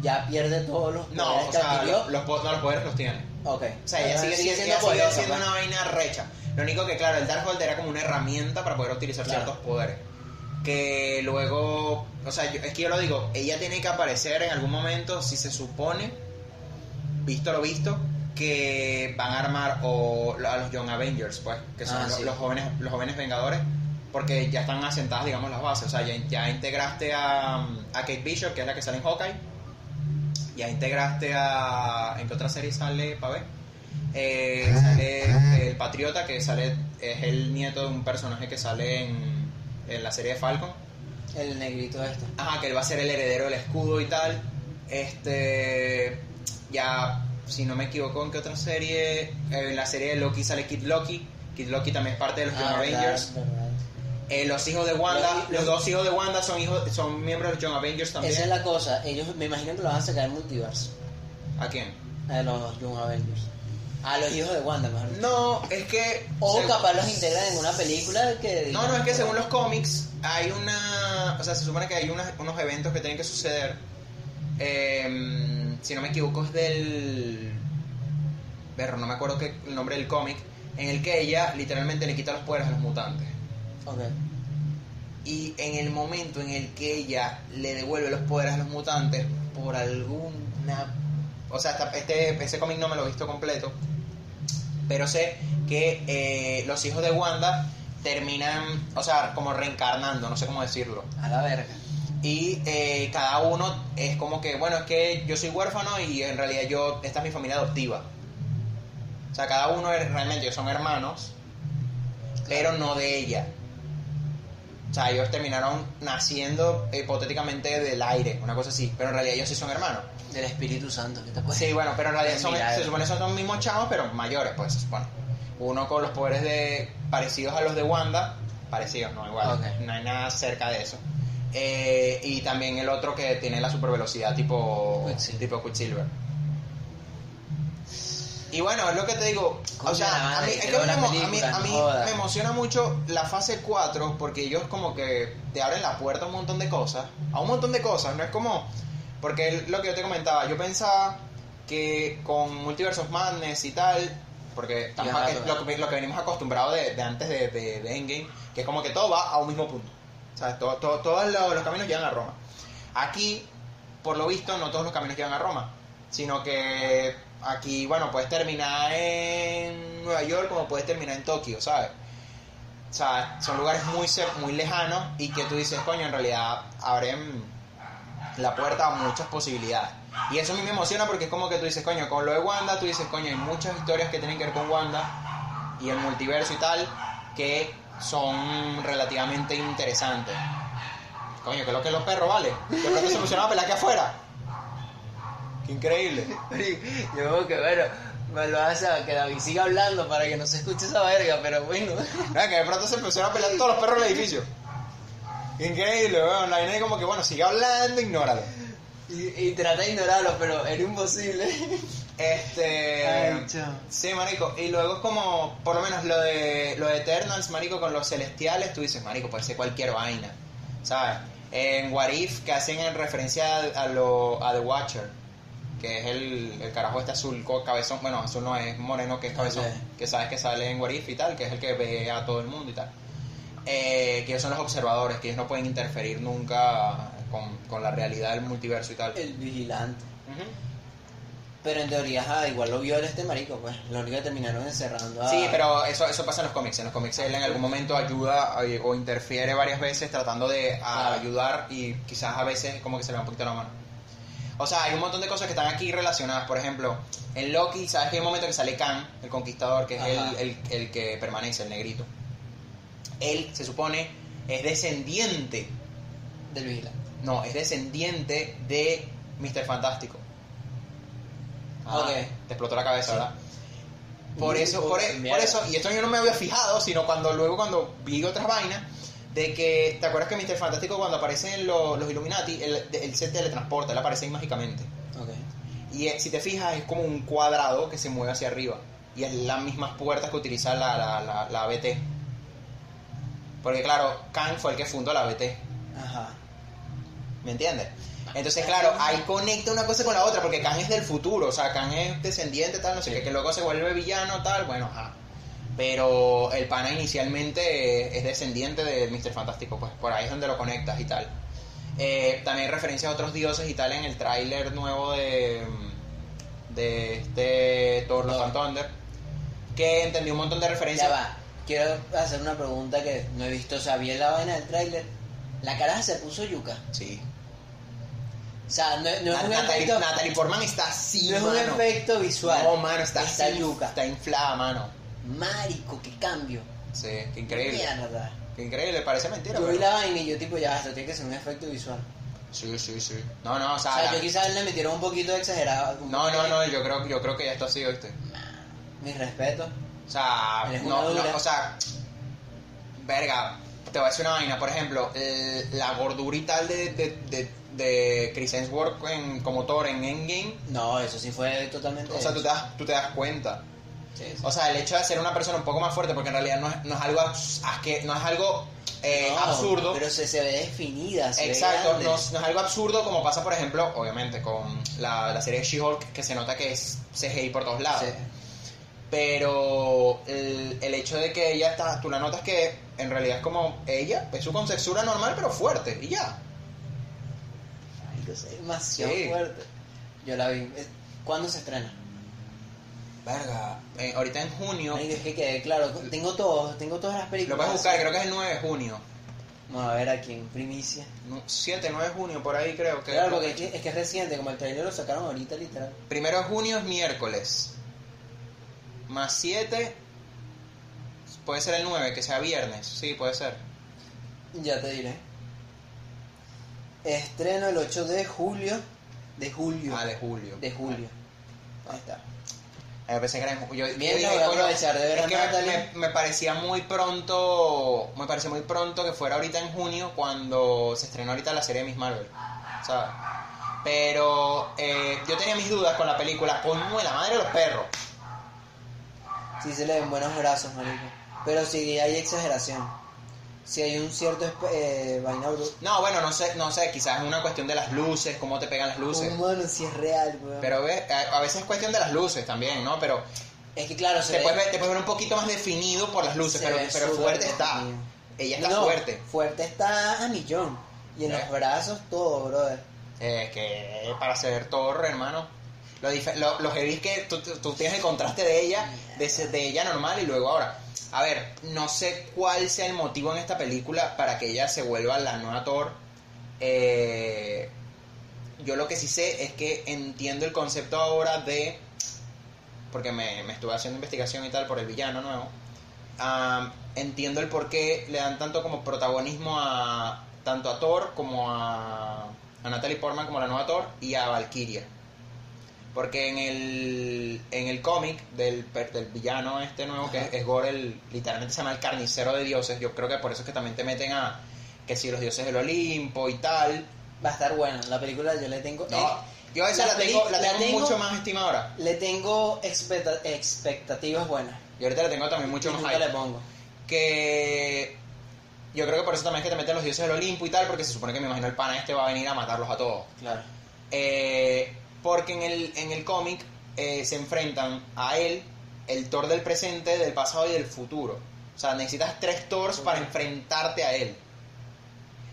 ya pierde todos los No, poderes o que sea, adquirió. los, po- no, los poderes los tiene. Ok. O sea, ella Ah, sigue, siendo, ella sigue poderosa, siendo pues. una vaina recha. Lo único que, claro, el Darkhold era como una herramienta para poder utilizar Claro. ciertos poderes. Que luego, o sea, yo- es que yo lo digo, ella tiene que aparecer en algún momento, si se supone, visto lo visto, que van a armar o a los Young Avengers, pues, que son Ah, los, sí. los jóvenes, los jóvenes Vengadores, porque ya están asentadas, digamos, las bases. O sea, ya, ya integraste a, a Kate Bishop, que es la que sale en Hawkeye. Ya integraste a. ¿En qué otra serie sale, pa' ver? Eh, sale El Patriota, que sale es el nieto de un personaje que sale en, en la serie de Falcon. El negrito este. Ajá, que él va a ser el heredero del escudo y tal. Este. Ya, si no me equivoco, ¿en qué otra serie? En la serie de Loki sale Kid Loki. Kid Loki también es parte de los Young Ah, Avengers. verdad, verdad. Eh, los hijos de Wanda, Los- los dos hijos de Wanda son hijos son miembros de los Young Avengers también. Esa es la cosa, ellos me imagino que lo van a sacar en multiverso, ¿A quién? a los Young Avengers. A los hijos de Wanda, mejor. No, es que... O capaz los integran en una película que... No, no, es que según los cómics hay una... O sea, se supone que hay unas- unos eventos que tienen que suceder. eh, si no me equivoco es del... Perro, no me acuerdo qué, el nombre del cómic. En el que ella literalmente le quita los poderes a los mutantes. Ok. Y en el momento en el que ella le devuelve los poderes a los mutantes, por alguna... O sea, hasta este, ese cómic no me lo he visto completo. Pero sé que eh, los hijos de Wanda terminan, o sea, como reencarnando, no sé cómo decirlo. A la verga. Y eh, cada uno es como que, bueno, es que yo soy huérfano y en realidad yo, esta es mi familia adoptiva. O sea, cada uno es, realmente son hermanos, pero no de ella. O sea, ellos terminaron naciendo hipotéticamente del aire, una cosa así, pero en realidad ellos sí son hermanos. Del Espíritu Santo, ¿qué te puede Sí, bueno, pero en realidad son, se supone que son los mismos chavos, pero mayores, pues, se supone. Uno con los poderes de parecidos a los de Wanda, parecidos, no igual, no hay nada cerca de eso. Eh, y también el otro que tiene la super velocidad tipo Quicksilver. tipo Quicksilver. Y bueno, es lo que te digo, o sea, a mí, es que me, a mí, a me emociona mucho la fase 4 porque ellos como que te abren la puerta a un montón de cosas, a un montón de cosas, no es como, porque es lo que yo te comentaba, yo pensaba que con Multiverse of Madness y tal, porque ya. lo, que, lo que venimos acostumbrados de, de antes de, de, de Endgame, que es como que todo va a un mismo punto, ¿sabes? Todo, todo- todos los, los caminos llegan a Roma. Aquí, por lo visto, no todos los caminos llegan a Roma, sino que aquí, bueno, puedes terminar en Nueva York como puedes terminar en Tokio, ¿sabes? Sea, son lugares muy, muy lejanos y que tú dices, coño, en realidad abren la puerta a muchas posibilidades. Y eso a mí me emociona porque es como que tú dices, coño, con lo de Wanda, tú dices, coño, hay muchas historias que tienen que ver con Wanda y el multiverso y tal que son relativamente interesantes. Coño, que lo que los perros, ¿vale? De pronto se pusieron a pelear aquí afuera. Increíble. Yo como que, bueno, me lo hace a que David siga hablando para que no se escuche esa verga, pero bueno. Que de pronto se pusieron a pelear todos los perros del edificio. Increíble, weón. La vaina es como que, bueno, sigue hablando, ignóralo. Y, y trata de ignorarlo, pero era imposible. Este. Ay, sí, marico. Y luego es como, por lo menos lo de, lo de Eternals, marico, con los celestiales, tú dices, marico, puede ser cualquier vaina. ¿Sabes? En What If, que hacen en referencia a, a lo, a The Watcher, que es el, el carajo este azul, cabezón. Bueno, azul no es moreno, que es cabezón. Ok. Que sabes que sale en What If y tal, que es el que ve a todo el mundo y tal. Eh, que ellos son los observadores, que ellos no pueden interferir nunca con, con la realidad del multiverso y tal. El vigilante. Ujú. Pero en teoría, ajá, igual lo viola este marico, pues. Lo único que terminaron encerrando a... Sí, pero eso, eso pasa en los cómics. En los cómics él en algún momento ayuda eh, o interfiere varias veces tratando de a- Claro. ayudar y quizás a veces como que se le va un poquito la mano. O sea, hay un montón de cosas que están aquí relacionadas. Por ejemplo, en Loki, ¿sabes que hay un momento que sale Khan, el conquistador, que es el, el- el que permanece, el negrito? Él, se supone, es descendiente, Del vigilante. no, es descendiente de Mr. Fantástico. Ah, Ok. Te explotó la cabeza, Sí. ¿verdad? Por eso, por, e- por eso, y esto yo no me había fijado, sino cuando luego cuando vi otras vainas, de que, ¿te acuerdas que Mr. Fantástico cuando aparecen los, los Illuminati, él, él se teletransporta, él aparece ahí mágicamente? Y eh, si te fijas, es como un cuadrado que se mueve hacia arriba. Y es las mismas puertas que utiliza la, la, la, la ABT. Porque claro, Kang fue el que fundó la ABT. Ajá. ¿Me entiendes? Entonces, claro, ahí conecta una cosa con la otra, porque Kang es del futuro, o sea, Kang es descendiente, tal, no sé qué, que luego se vuelve villano, tal, bueno, ajá. Pero el pana inicialmente es descendiente de Mr. Fantástico, pues por ahí es donde lo conectas y tal. Eh, también hay referencias a otros dioses y tal en el tráiler nuevo de, de este Thor Love and Thunder, que entendí un montón de Ya referencias. va. Quiero hacer una pregunta que no he visto. O sea, en la vaina del tráiler. La cara se puso yuca. Sí. O sea, no, no es un Natalie, efecto... Natalie Portman está así, no es un mano. efecto visual. No, mano, está, Está así, yuca. Está inflada, mano. Marico, qué cambio. Sí, qué increíble. Mierda. Qué increíble, parece mentira. Yo vi la vaina y yo tipo, ya, esto tiene que ser un efecto visual. Sí, sí, sí. No, no, o sea, O sea, la- yo quizás le metieron un poquito exagerado. un no, poquito no, no, yo creo, yo creo que ya esto ha sido, ¿viste? Mis respetos. O sea, no, no, o sea, verga, te voy a decir una vaina, por ejemplo, el- la gordura y tal de, de, de, de Chris Hemsworth en, como Thor en Endgame, No, eso sí fue totalmente... o sea, tú te das, tú te das cuenta. Sí, sí. O sea, el hecho de ser una persona un poco más fuerte, porque en realidad no es, no es algo, asque- no es algo eh, No, absurdo. Pero se, se ve definida. Se ve Exacto, grande. no, no es algo absurdo como pasa, por ejemplo, obviamente, con la, la serie She-Hulk, que se nota que es CGI por todos lados. Sí. Pero el, el hecho de que ella está, tú la notas que en realidad es como ella, es su conceptura normal pero fuerte, y ya. Marico, es demasiado Sí. fuerte. Yo la vi. eh, ¿Cuándo se estrena? Verga, eh, ahorita en junio, Marico, es que quede claro. Tengo todo, tengo todas las lo películas. puedes buscar, creo que es el 9 de junio. Vamos a ver aquí en primicia. No, 7, 9 de junio, por ahí creo que. Claro, porque es que, es que es reciente, como el trailer lo sacaron ahorita literal. Primero de junio es miércoles. Más 7. Puede ser el 9, que sea viernes. Sí, puede ser. Ya te diré. Estreno el 8 de julio. De julio. Ah, de julio. De julio. Ahí está. Pensé que era en ju- yo, Bien, yo voy a coño, aprovechar de ver es a que me- me, me parecía muy pronto, me parecía muy pronto que fuera ahorita en junio cuando se estrenó ahorita la serie de Miss Marvel, ¿sabes? Pero eh, yo tenía mis dudas con la película, coño de la madre de los perros. Sí se le ven buenos brazos, marico. Pero sí hay exageración. Si hay un cierto eh, vaina No, bueno, no sé, no sé, quizás es una cuestión de las luces, cómo te pegan las luces. Humano, si es real, weón. Pero ve, a, a veces es cuestión de las luces también, ¿no? Pero es que claro, se te ve, puedes, ver, te puedes ver un poquito más definido por las luces, pero, pero fuerte está. Ella está No, fuerte. Fuerte está a millón. Y en Eh. los brazos todo, brother. Eh, que para ser Thor, hermano. Lo, lo, lo heavy es que tú, tienes el contraste de ella, de, de ella normal y luego ahora. A ver, no sé cuál sea el motivo en esta película para que ella se vuelva la nueva Thor. Eh, yo lo que sí sé es que entiendo el concepto ahora de. Porque me, me estuve haciendo investigación y tal por el villano nuevo. Entiendo el por qué le dan tanto como protagonismo a tanto a Thor como a, a Natalie Portman como la nueva Thor y a Valkyria. Porque en el, en el cómic del, del villano este nuevo, que es, Gore, el, literalmente se llama el carnicero de dioses, yo creo que por eso es que también te meten a que si los dioses del Olimpo y tal. Va a estar buena. La película yo le tengo. No, eh, yo a esa la la, tengo, la la tengo mucho más estima ahora. le tengo expecta- expectativas buenas. Y ahorita la tengo también mucho Y más le pongo. que yo creo que por eso también es que te meten los dioses del Olimpo y tal, porque se supone que me imagino el pana este va a venir a matarlos a todos. Claro. Eh, porque en el, en el cómic eh, se enfrentan a él, el Thor del presente, del pasado y del futuro. O sea, necesitas tres Thors para enfrentarte a él.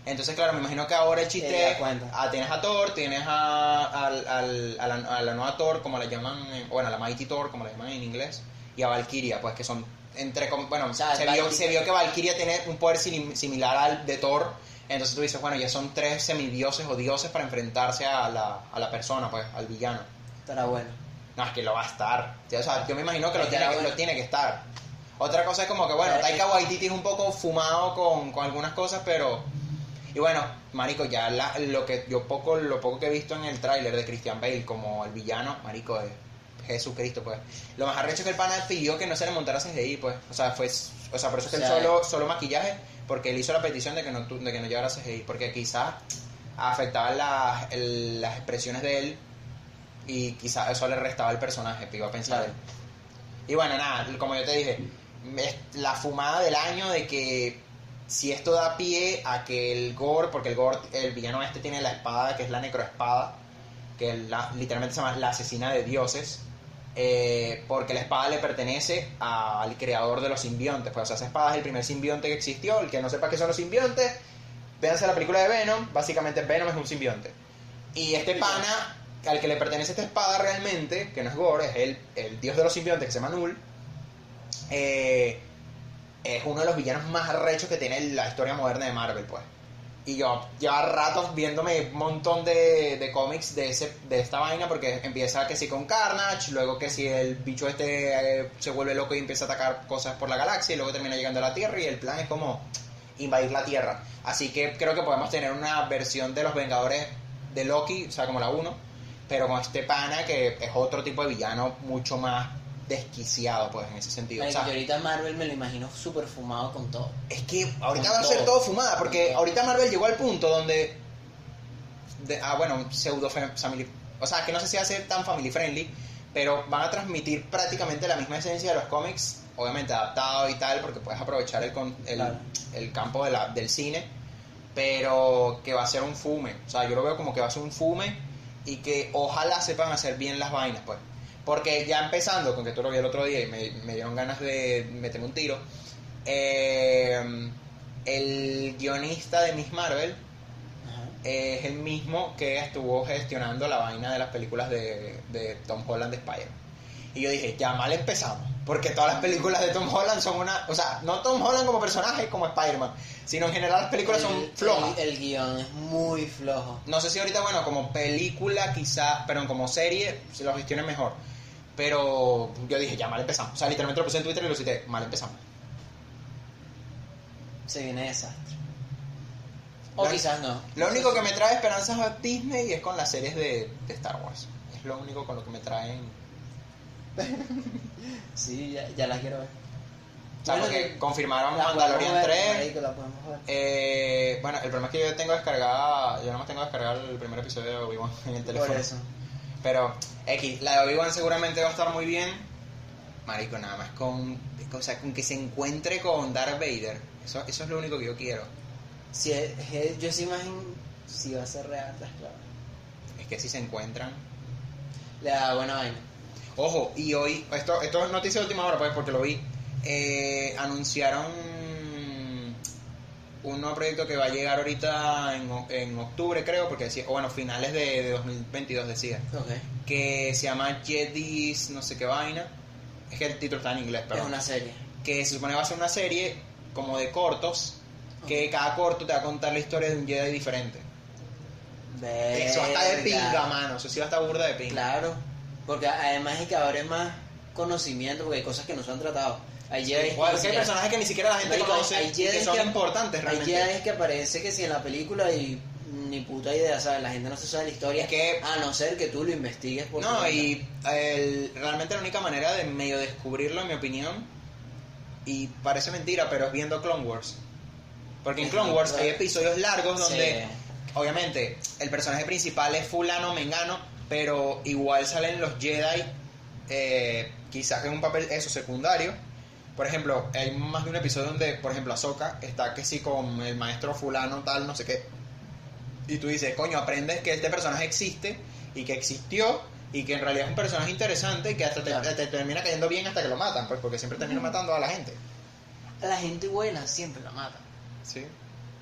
Entonces, claro, me imagino que ahora el Te chiste es, ah, tienes a Thor, tienes a, a, la, a la nueva Thor, como la llaman, en- bueno, a la Mighty Thor, como la llaman en inglés, y a Valkyria, pues que son entre, bueno, O sea, se, vio, se vio que Valkyria tiene un poder sim- similar al de Thor, entonces tú dices, bueno, ya son tres semidioses o dioses para enfrentarse a la, a la persona, pues, al villano. Estará bueno. No, es que lo va a estar. O sea, yo me imagino que lo, tiene, que bueno. lo tiene que estar. Otra cosa es como que, bueno, Taika es- Waititi es un poco fumado con, con algunas cosas, pero... Y bueno, marico, ya la- lo que yo poco lo poco que he visto en el tráiler de Christian Bale como el villano, marico, de Jesucristo, pues. Lo más arrecho es que el pana pidió que no se le montara CGI, pues. O sea, fue... O sea, por eso es que O sea, él solo, solo maquillaje, porque él hizo la petición de que no, de que no llevara CGI, porque quizás afectaban las, el- las expresiones de él y quizás eso le restaba al personaje, te iba a pensar Claro. él. Y bueno, nada, como yo te dije, es la fumada del año de que si esto da pie a que el Gore, porque el Gore, el villano este tiene la espada, que es la necroespada, que la- literalmente se llama la asesina de dioses, eh, porque la espada le pertenece al creador de los simbiontes. Pues, o sea, esa espada es el primer simbionte que existió. El que no sepa qué son los simbiontes, véanse la película de Venom. Básicamente, Venom es un simbionte. Y este pana, al que le pertenece esta espada realmente, que no es Gore, es el, el dios de los simbiontes que se llama Null, eh, es uno de los villanos más arrechos que tiene la historia moderna de Marvel, pues. Y yo lleva ratos viéndome un montón de, de cómics de, ese, de esta vaina porque empieza que sí con Carnage, luego que si el bicho este eh, se vuelve loco y empieza a atacar cosas por la galaxia y luego termina llegando a la Tierra y el plan es como invadir la Tierra. Así que creo que podemos tener una versión de los Vengadores de Loki, o sea, como la 1, pero con este pana que es otro tipo de villano mucho más desquiciado, pues, en ese sentido. O sea, yo ahorita Marvel me lo imagino súper fumado con todo. es que ahorita Con va a ser todo. todo fumada, porque ahorita Marvel llegó al punto donde. de- ah, bueno, pseudo fam- family. O sea, que no sé si hace tan family friendly, pero van a transmitir prácticamente la misma esencia de los cómics, obviamente adaptado y tal, porque puedes aprovechar el, el, Claro. el campo de la- del cine, pero que va a ser un fume. O sea, yo lo veo como que va a ser un fume y que ojalá sepan hacer bien las vainas, pues. Porque ya empezando, con que tú lo vi el otro día y me, me dieron ganas de meterme un tiro, eh, el guionista de Miss Marvel Ajá. es el mismo que estuvo gestionando la vaina de las películas de, de Tom Holland de Spider. Y yo dije, ya mal empezamos, porque todas las películas de Tom Holland son una... O sea, no Tom Holland como personaje, como Spider-Man, sino en general las películas son flojas. El, el guion es muy flojo. No sé si ahorita, bueno, como película quizá, pero como serie, se lo gestione mejor. Pero yo dije, ya mal empezamos. O sea, literalmente lo puse en Twitter y lo cité, mal empezamos. Se viene desastre. O Lo- quizás no. Lo único que me trae esperanzas a Disney es con las series de, de Star Wars. Es lo único con lo que me traen... Sí, ya, ya la quiero ver. O sea, Bueno, porque que- confirmaron Mandalorian ver, 3. marico, la podemos ver. Eh, bueno, el problema es que yo tengo descargada, yo nada más tengo descargado el primer episodio de Obi-Wan en el teléfono. Por eso. Pero, X, la de Obi-Wan seguramente va a estar muy bien. Marico, nada más con, o sea, con que se encuentre con Darth Vader. Eso, eso es lo único que yo quiero. Si es- es- yo sí imagino si va a ser real, estás claro. Es que si se encuentran. Le da buena vaina. Ojo, y hoy, esto, esto es noticia de última hora, pues, porque lo vi. Eh, anunciaron un nuevo proyecto que va a llegar ahorita en, en octubre, creo, porque decía, o bueno, finales de, de 2022 decía, Ok. Que se llama Jedis, no sé qué vaina. Es que el título está en inglés, Es perdón. una serie. Que se supone que va a ser una serie como de cortos, que cada corto te va a contar la historia de un Jedi diferente. Eso va a estar de Verga. pinga, mano. Eso sí va a estar burda de pinga. Claro. Porque además es que abre más conocimiento, porque hay cosas que no se han tratado. Hay Jedi es que hay personajes que ni siquiera la gente Marico, conoce hay y que son que- importantes Hay realmente. Jedi que aparece que si en la película y ni puta idea, ¿sabes? La gente no se sabe la historia. Es que- A no ser que tú lo investigues por No, y el- realmente la única manera de medio descubrirlo, en mi opinión, y parece mentira, pero es viendo Clone Wars. Porque en Clone Wars hay episodios largos donde, Sí. obviamente, el personaje principal es fulano, mengano, pero igual salen los Jedi, eh, quizás en un papel, eso, secundario. Por ejemplo, hay más de un episodio donde, por ejemplo, Ahsoka está que sí con el maestro fulano, tal, no sé qué. Y tú dices, coño, aprendes que este personaje existe y que existió y que en realidad es un personaje interesante y que hasta te, Claro. te termina cayendo bien hasta que lo matan, pues porque siempre termina matando a la gente. A la gente buena siempre la mata. Sí.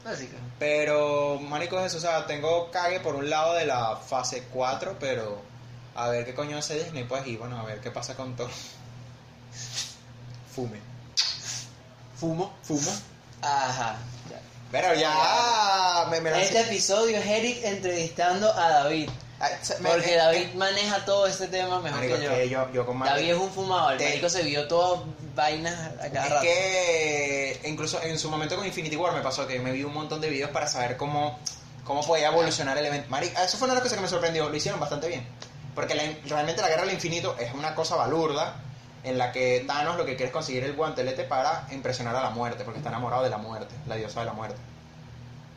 Que. Pero, marico, es eso, o sea, tengo cague por un lado de la fase 4, pero a ver qué coño hace Disney, pues, y bueno, a ver qué pasa con todo. Fume. Fumo. Fumo. Ajá. Pero ya me, me Este episodio es Eric entrevistando a David. Ah, Porque eh, David maneja todo este tema mejor Marico, que yo. que yo, yo con David es un fumador. El se vio todas vainas a cada Es rato. que incluso en su momento con Infinity War me pasó que me vi un montón de videos para saber cómo, cómo podía evolucionar el evento. Marico, eso fue una de las cosas que me sorprendió, lo hicieron bastante bien. Porque la- realmente la guerra del infinito es una cosa balurda en la que Thanos lo que quiere es conseguir el guantelete para impresionar a la muerte, porque está enamorado de la muerte, la diosa de la muerte.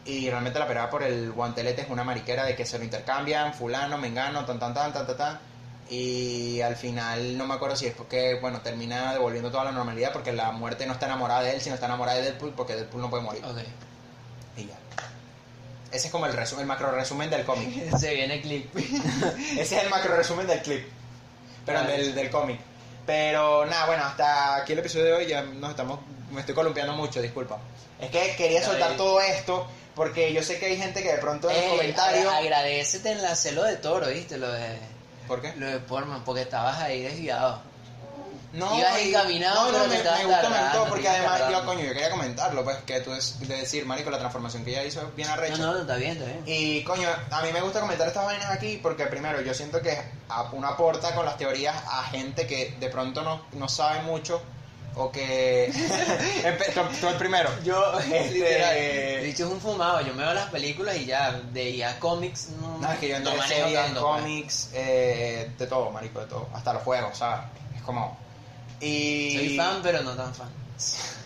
Y realmente la pelea por el guantelete es una mariquera de que se lo intercambian, fulano, mengano, tan tan tan tan tan tan. Y al final no me acuerdo si es porque, bueno, termina devolviendo toda la normalidad porque la muerte no está enamorada de él, sino está enamorada de Deadpool porque Deadpool no puede morir. Ok. Y ya. Ese es como el, resumen, el macro resumen del cómic. se viene clip. Ese es el macro resumen del clip. Pero Vale. del, del cómic. Pero nada, bueno, hasta aquí el episodio de hoy ya nos estamos. Me estoy columpiando mucho, disculpa. Es que quería soltar todo esto porque yo sé que hay gente que de pronto en comentarios. agra- agradecete en la celo de toro, ¿viste? Lo de, ¿Por qué? lo de Portman, porque estabas ahí desviado. No, Ibas encaminado, no, no, me, me gustó, me porque además yo, coño, yo quería comentarlo, pues, que tú es de decir, marico, la transformación que ella hizo es bien arrecha. No, no, está bien, está bien. Y coño, a mí me gusta comentar estas vainas aquí porque primero yo siento que uno aporta con las teorías a gente que de pronto no, no sabe mucho o que... Tú, el primero. Yo, Este- literal, bicho es un fumado. Yo me veo las películas y ya, de ya cómics, no, No, es que yo no manejo pues. cómics, eh, de todo, marico, de todo. Hasta los juegos, o sea, es como... Y... Soy fan, pero no tan fan.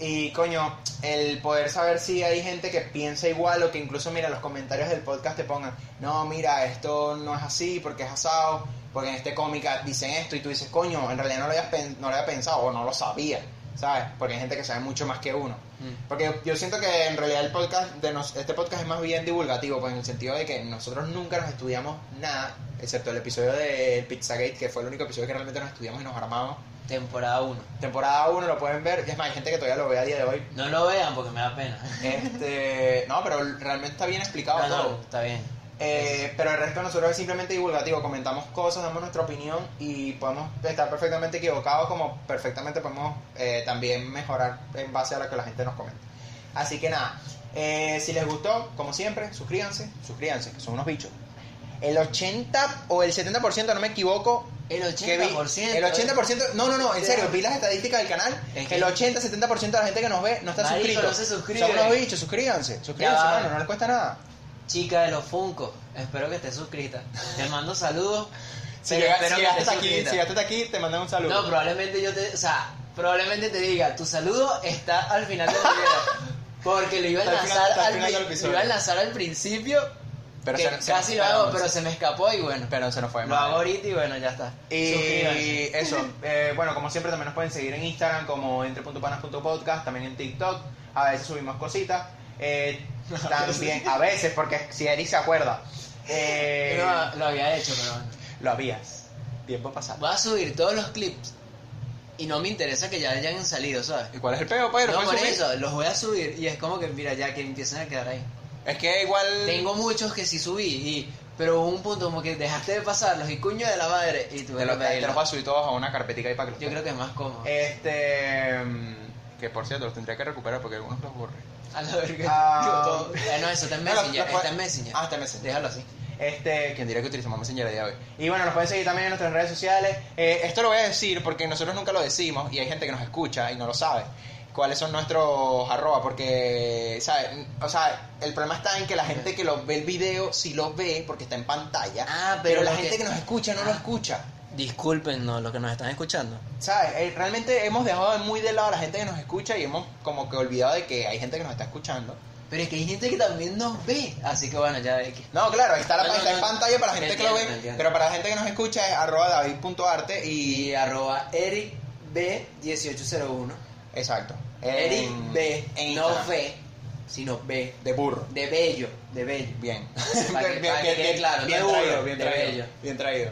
Y coño, el poder saber si hay gente que piensa igual o que incluso, mira, los comentarios del podcast te pongan, no, mira, esto no es así porque es asado, porque en este cómica dicen esto y tú dices, coño, en realidad no lo, habías pen- no lo había pensado o no lo sabía, ¿sabes? Porque hay gente que sabe mucho más que uno. Mm. Porque yo siento que en realidad el podcast de nos, este podcast es más bien divulgativo, pues en el sentido de que nosotros nunca nos estudiamos nada, excepto el episodio del Pizzagate, que fue el único episodio que realmente nos estudiamos y nos armamos. Temporada 1. Temporada 1 lo pueden ver, es más, hay gente que todavía lo ve a día de hoy. No lo vean porque me da pena. Este, no, pero realmente está bien explicado No, todo. no, está bien. Eh, pero el resto de nosotros es simplemente divulgativo, comentamos cosas, damos nuestra opinión y podemos estar perfectamente equivocados como perfectamente podemos eh, también mejorar en base a lo que la gente nos comenta. Así que nada, eh, si les gustó, como siempre, suscríbanse, suscríbanse, que son unos bichos. El 80 o el 70%, no me equivoco, El que vi- 80%. el 80%, no, no, no, en serio, vi las estadísticas del canal, Es que- el 80-70% de la gente que nos ve no está Marico, suscrito. no se suscribe. Son unos bichos, suscríbanse, suscríbanse, mano, no les cuesta nada. Chica de los Funko, espero que estés suscrita. Te mando saludos. Si, pero llega- espero si que llegaste estés hasta aquí, suscrita. si llegaste hasta aquí, te mandan un saludo. No, probablemente yo te, o sea, probablemente te diga, tu saludo está al final del video. Porque lo iba a Está al final- lanzar está al al, final del pri- lo episodio. iba a lanzar al principio, pero que se- se- casi lo hago, pero se me escapó y bueno. pero se nos fue Lo hago ahorita y bueno, ya está. Y eso, eh, bueno, como siempre también nos pueden seguir en Instagram como entre.panas.podcast, también en TikTok, a veces subimos cositas, eh, también, a veces, porque si Eri se acuerda, eh, No, lo había hecho, pero bueno. lo habías, tiempo pasado. Voy a subir todos los clips y no me interesa que ya hayan salido, ¿sabes? ¿Y cuál es el peo, Pedro? No, ¿Puedes por subir? eso, los voy a subir y es como que, mira, ya que empiezan a quedar ahí. Es que igual... Tengo muchos que sí subí, y, pero hubo un punto como que dejaste de pasarlos y cuño de la madre y tuve Te, lo, los voy a subir todos a una carpetica ahí para que los Yo creo que es más cómodo. Este... mm, Que por cierto, los tendría que recuperar porque algunos los borré. a la verga. Ah. Todo- Eh, no, eso está en No, Messenger. lo- está en Messenger. Ah, está en Messenger. Déjalo así. Este, quien diría que utilizamos Messenger a día de hoy. Y bueno, nos pueden seguir también en nuestras redes sociales. Eh, esto lo voy a decir porque nosotros nunca lo decimos y hay gente que nos escucha y no lo sabe. ¿Cuáles son nuestros arroba? Porque, ¿sabes? O sea, el problema está en que la gente que lo ve el video sí lo ve porque está en pantalla. Ah, pero, pero la gente que- que... nos escucha no lo Ah. escucha. Disculpen, no, los que nos están escuchando. ¿Sabes? Eh, realmente hemos dejado muy de lado a la gente que nos escucha y hemos como que olvidado de que hay gente que nos está escuchando. Pero es que hay gente que también nos ve. Así que bueno, ya X. No, claro, ahí está, la, No, no, en no. pantalla para la Te gente que lo ve, entiendo, entiendo. pero para la gente que nos escucha es arroba david.arte y... Y arroba ericb1801. Exacto. Eric B. en no Instagram. B, sino B. De burro. De bello. De bello. Bien. Para que- para que quede claro, bien no de traído, burro, bien de traído. bello. Bien traído.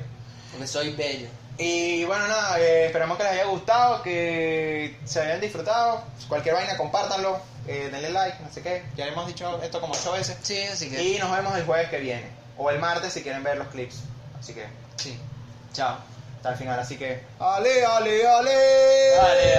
Porque soy bello. Y bueno, nada, eh, esperamos que les haya gustado, que se hayan disfrutado. Cualquier vaina, compártanlo, eh, denle like, no sé qué. Ya hemos dicho esto como ocho veces. Sí, así que. Y nos vemos el jueves que viene. O el martes si quieren ver los clips. Así que Sí. Chao. hasta el final. Así que. ¡Ale, ale, ale! Ale,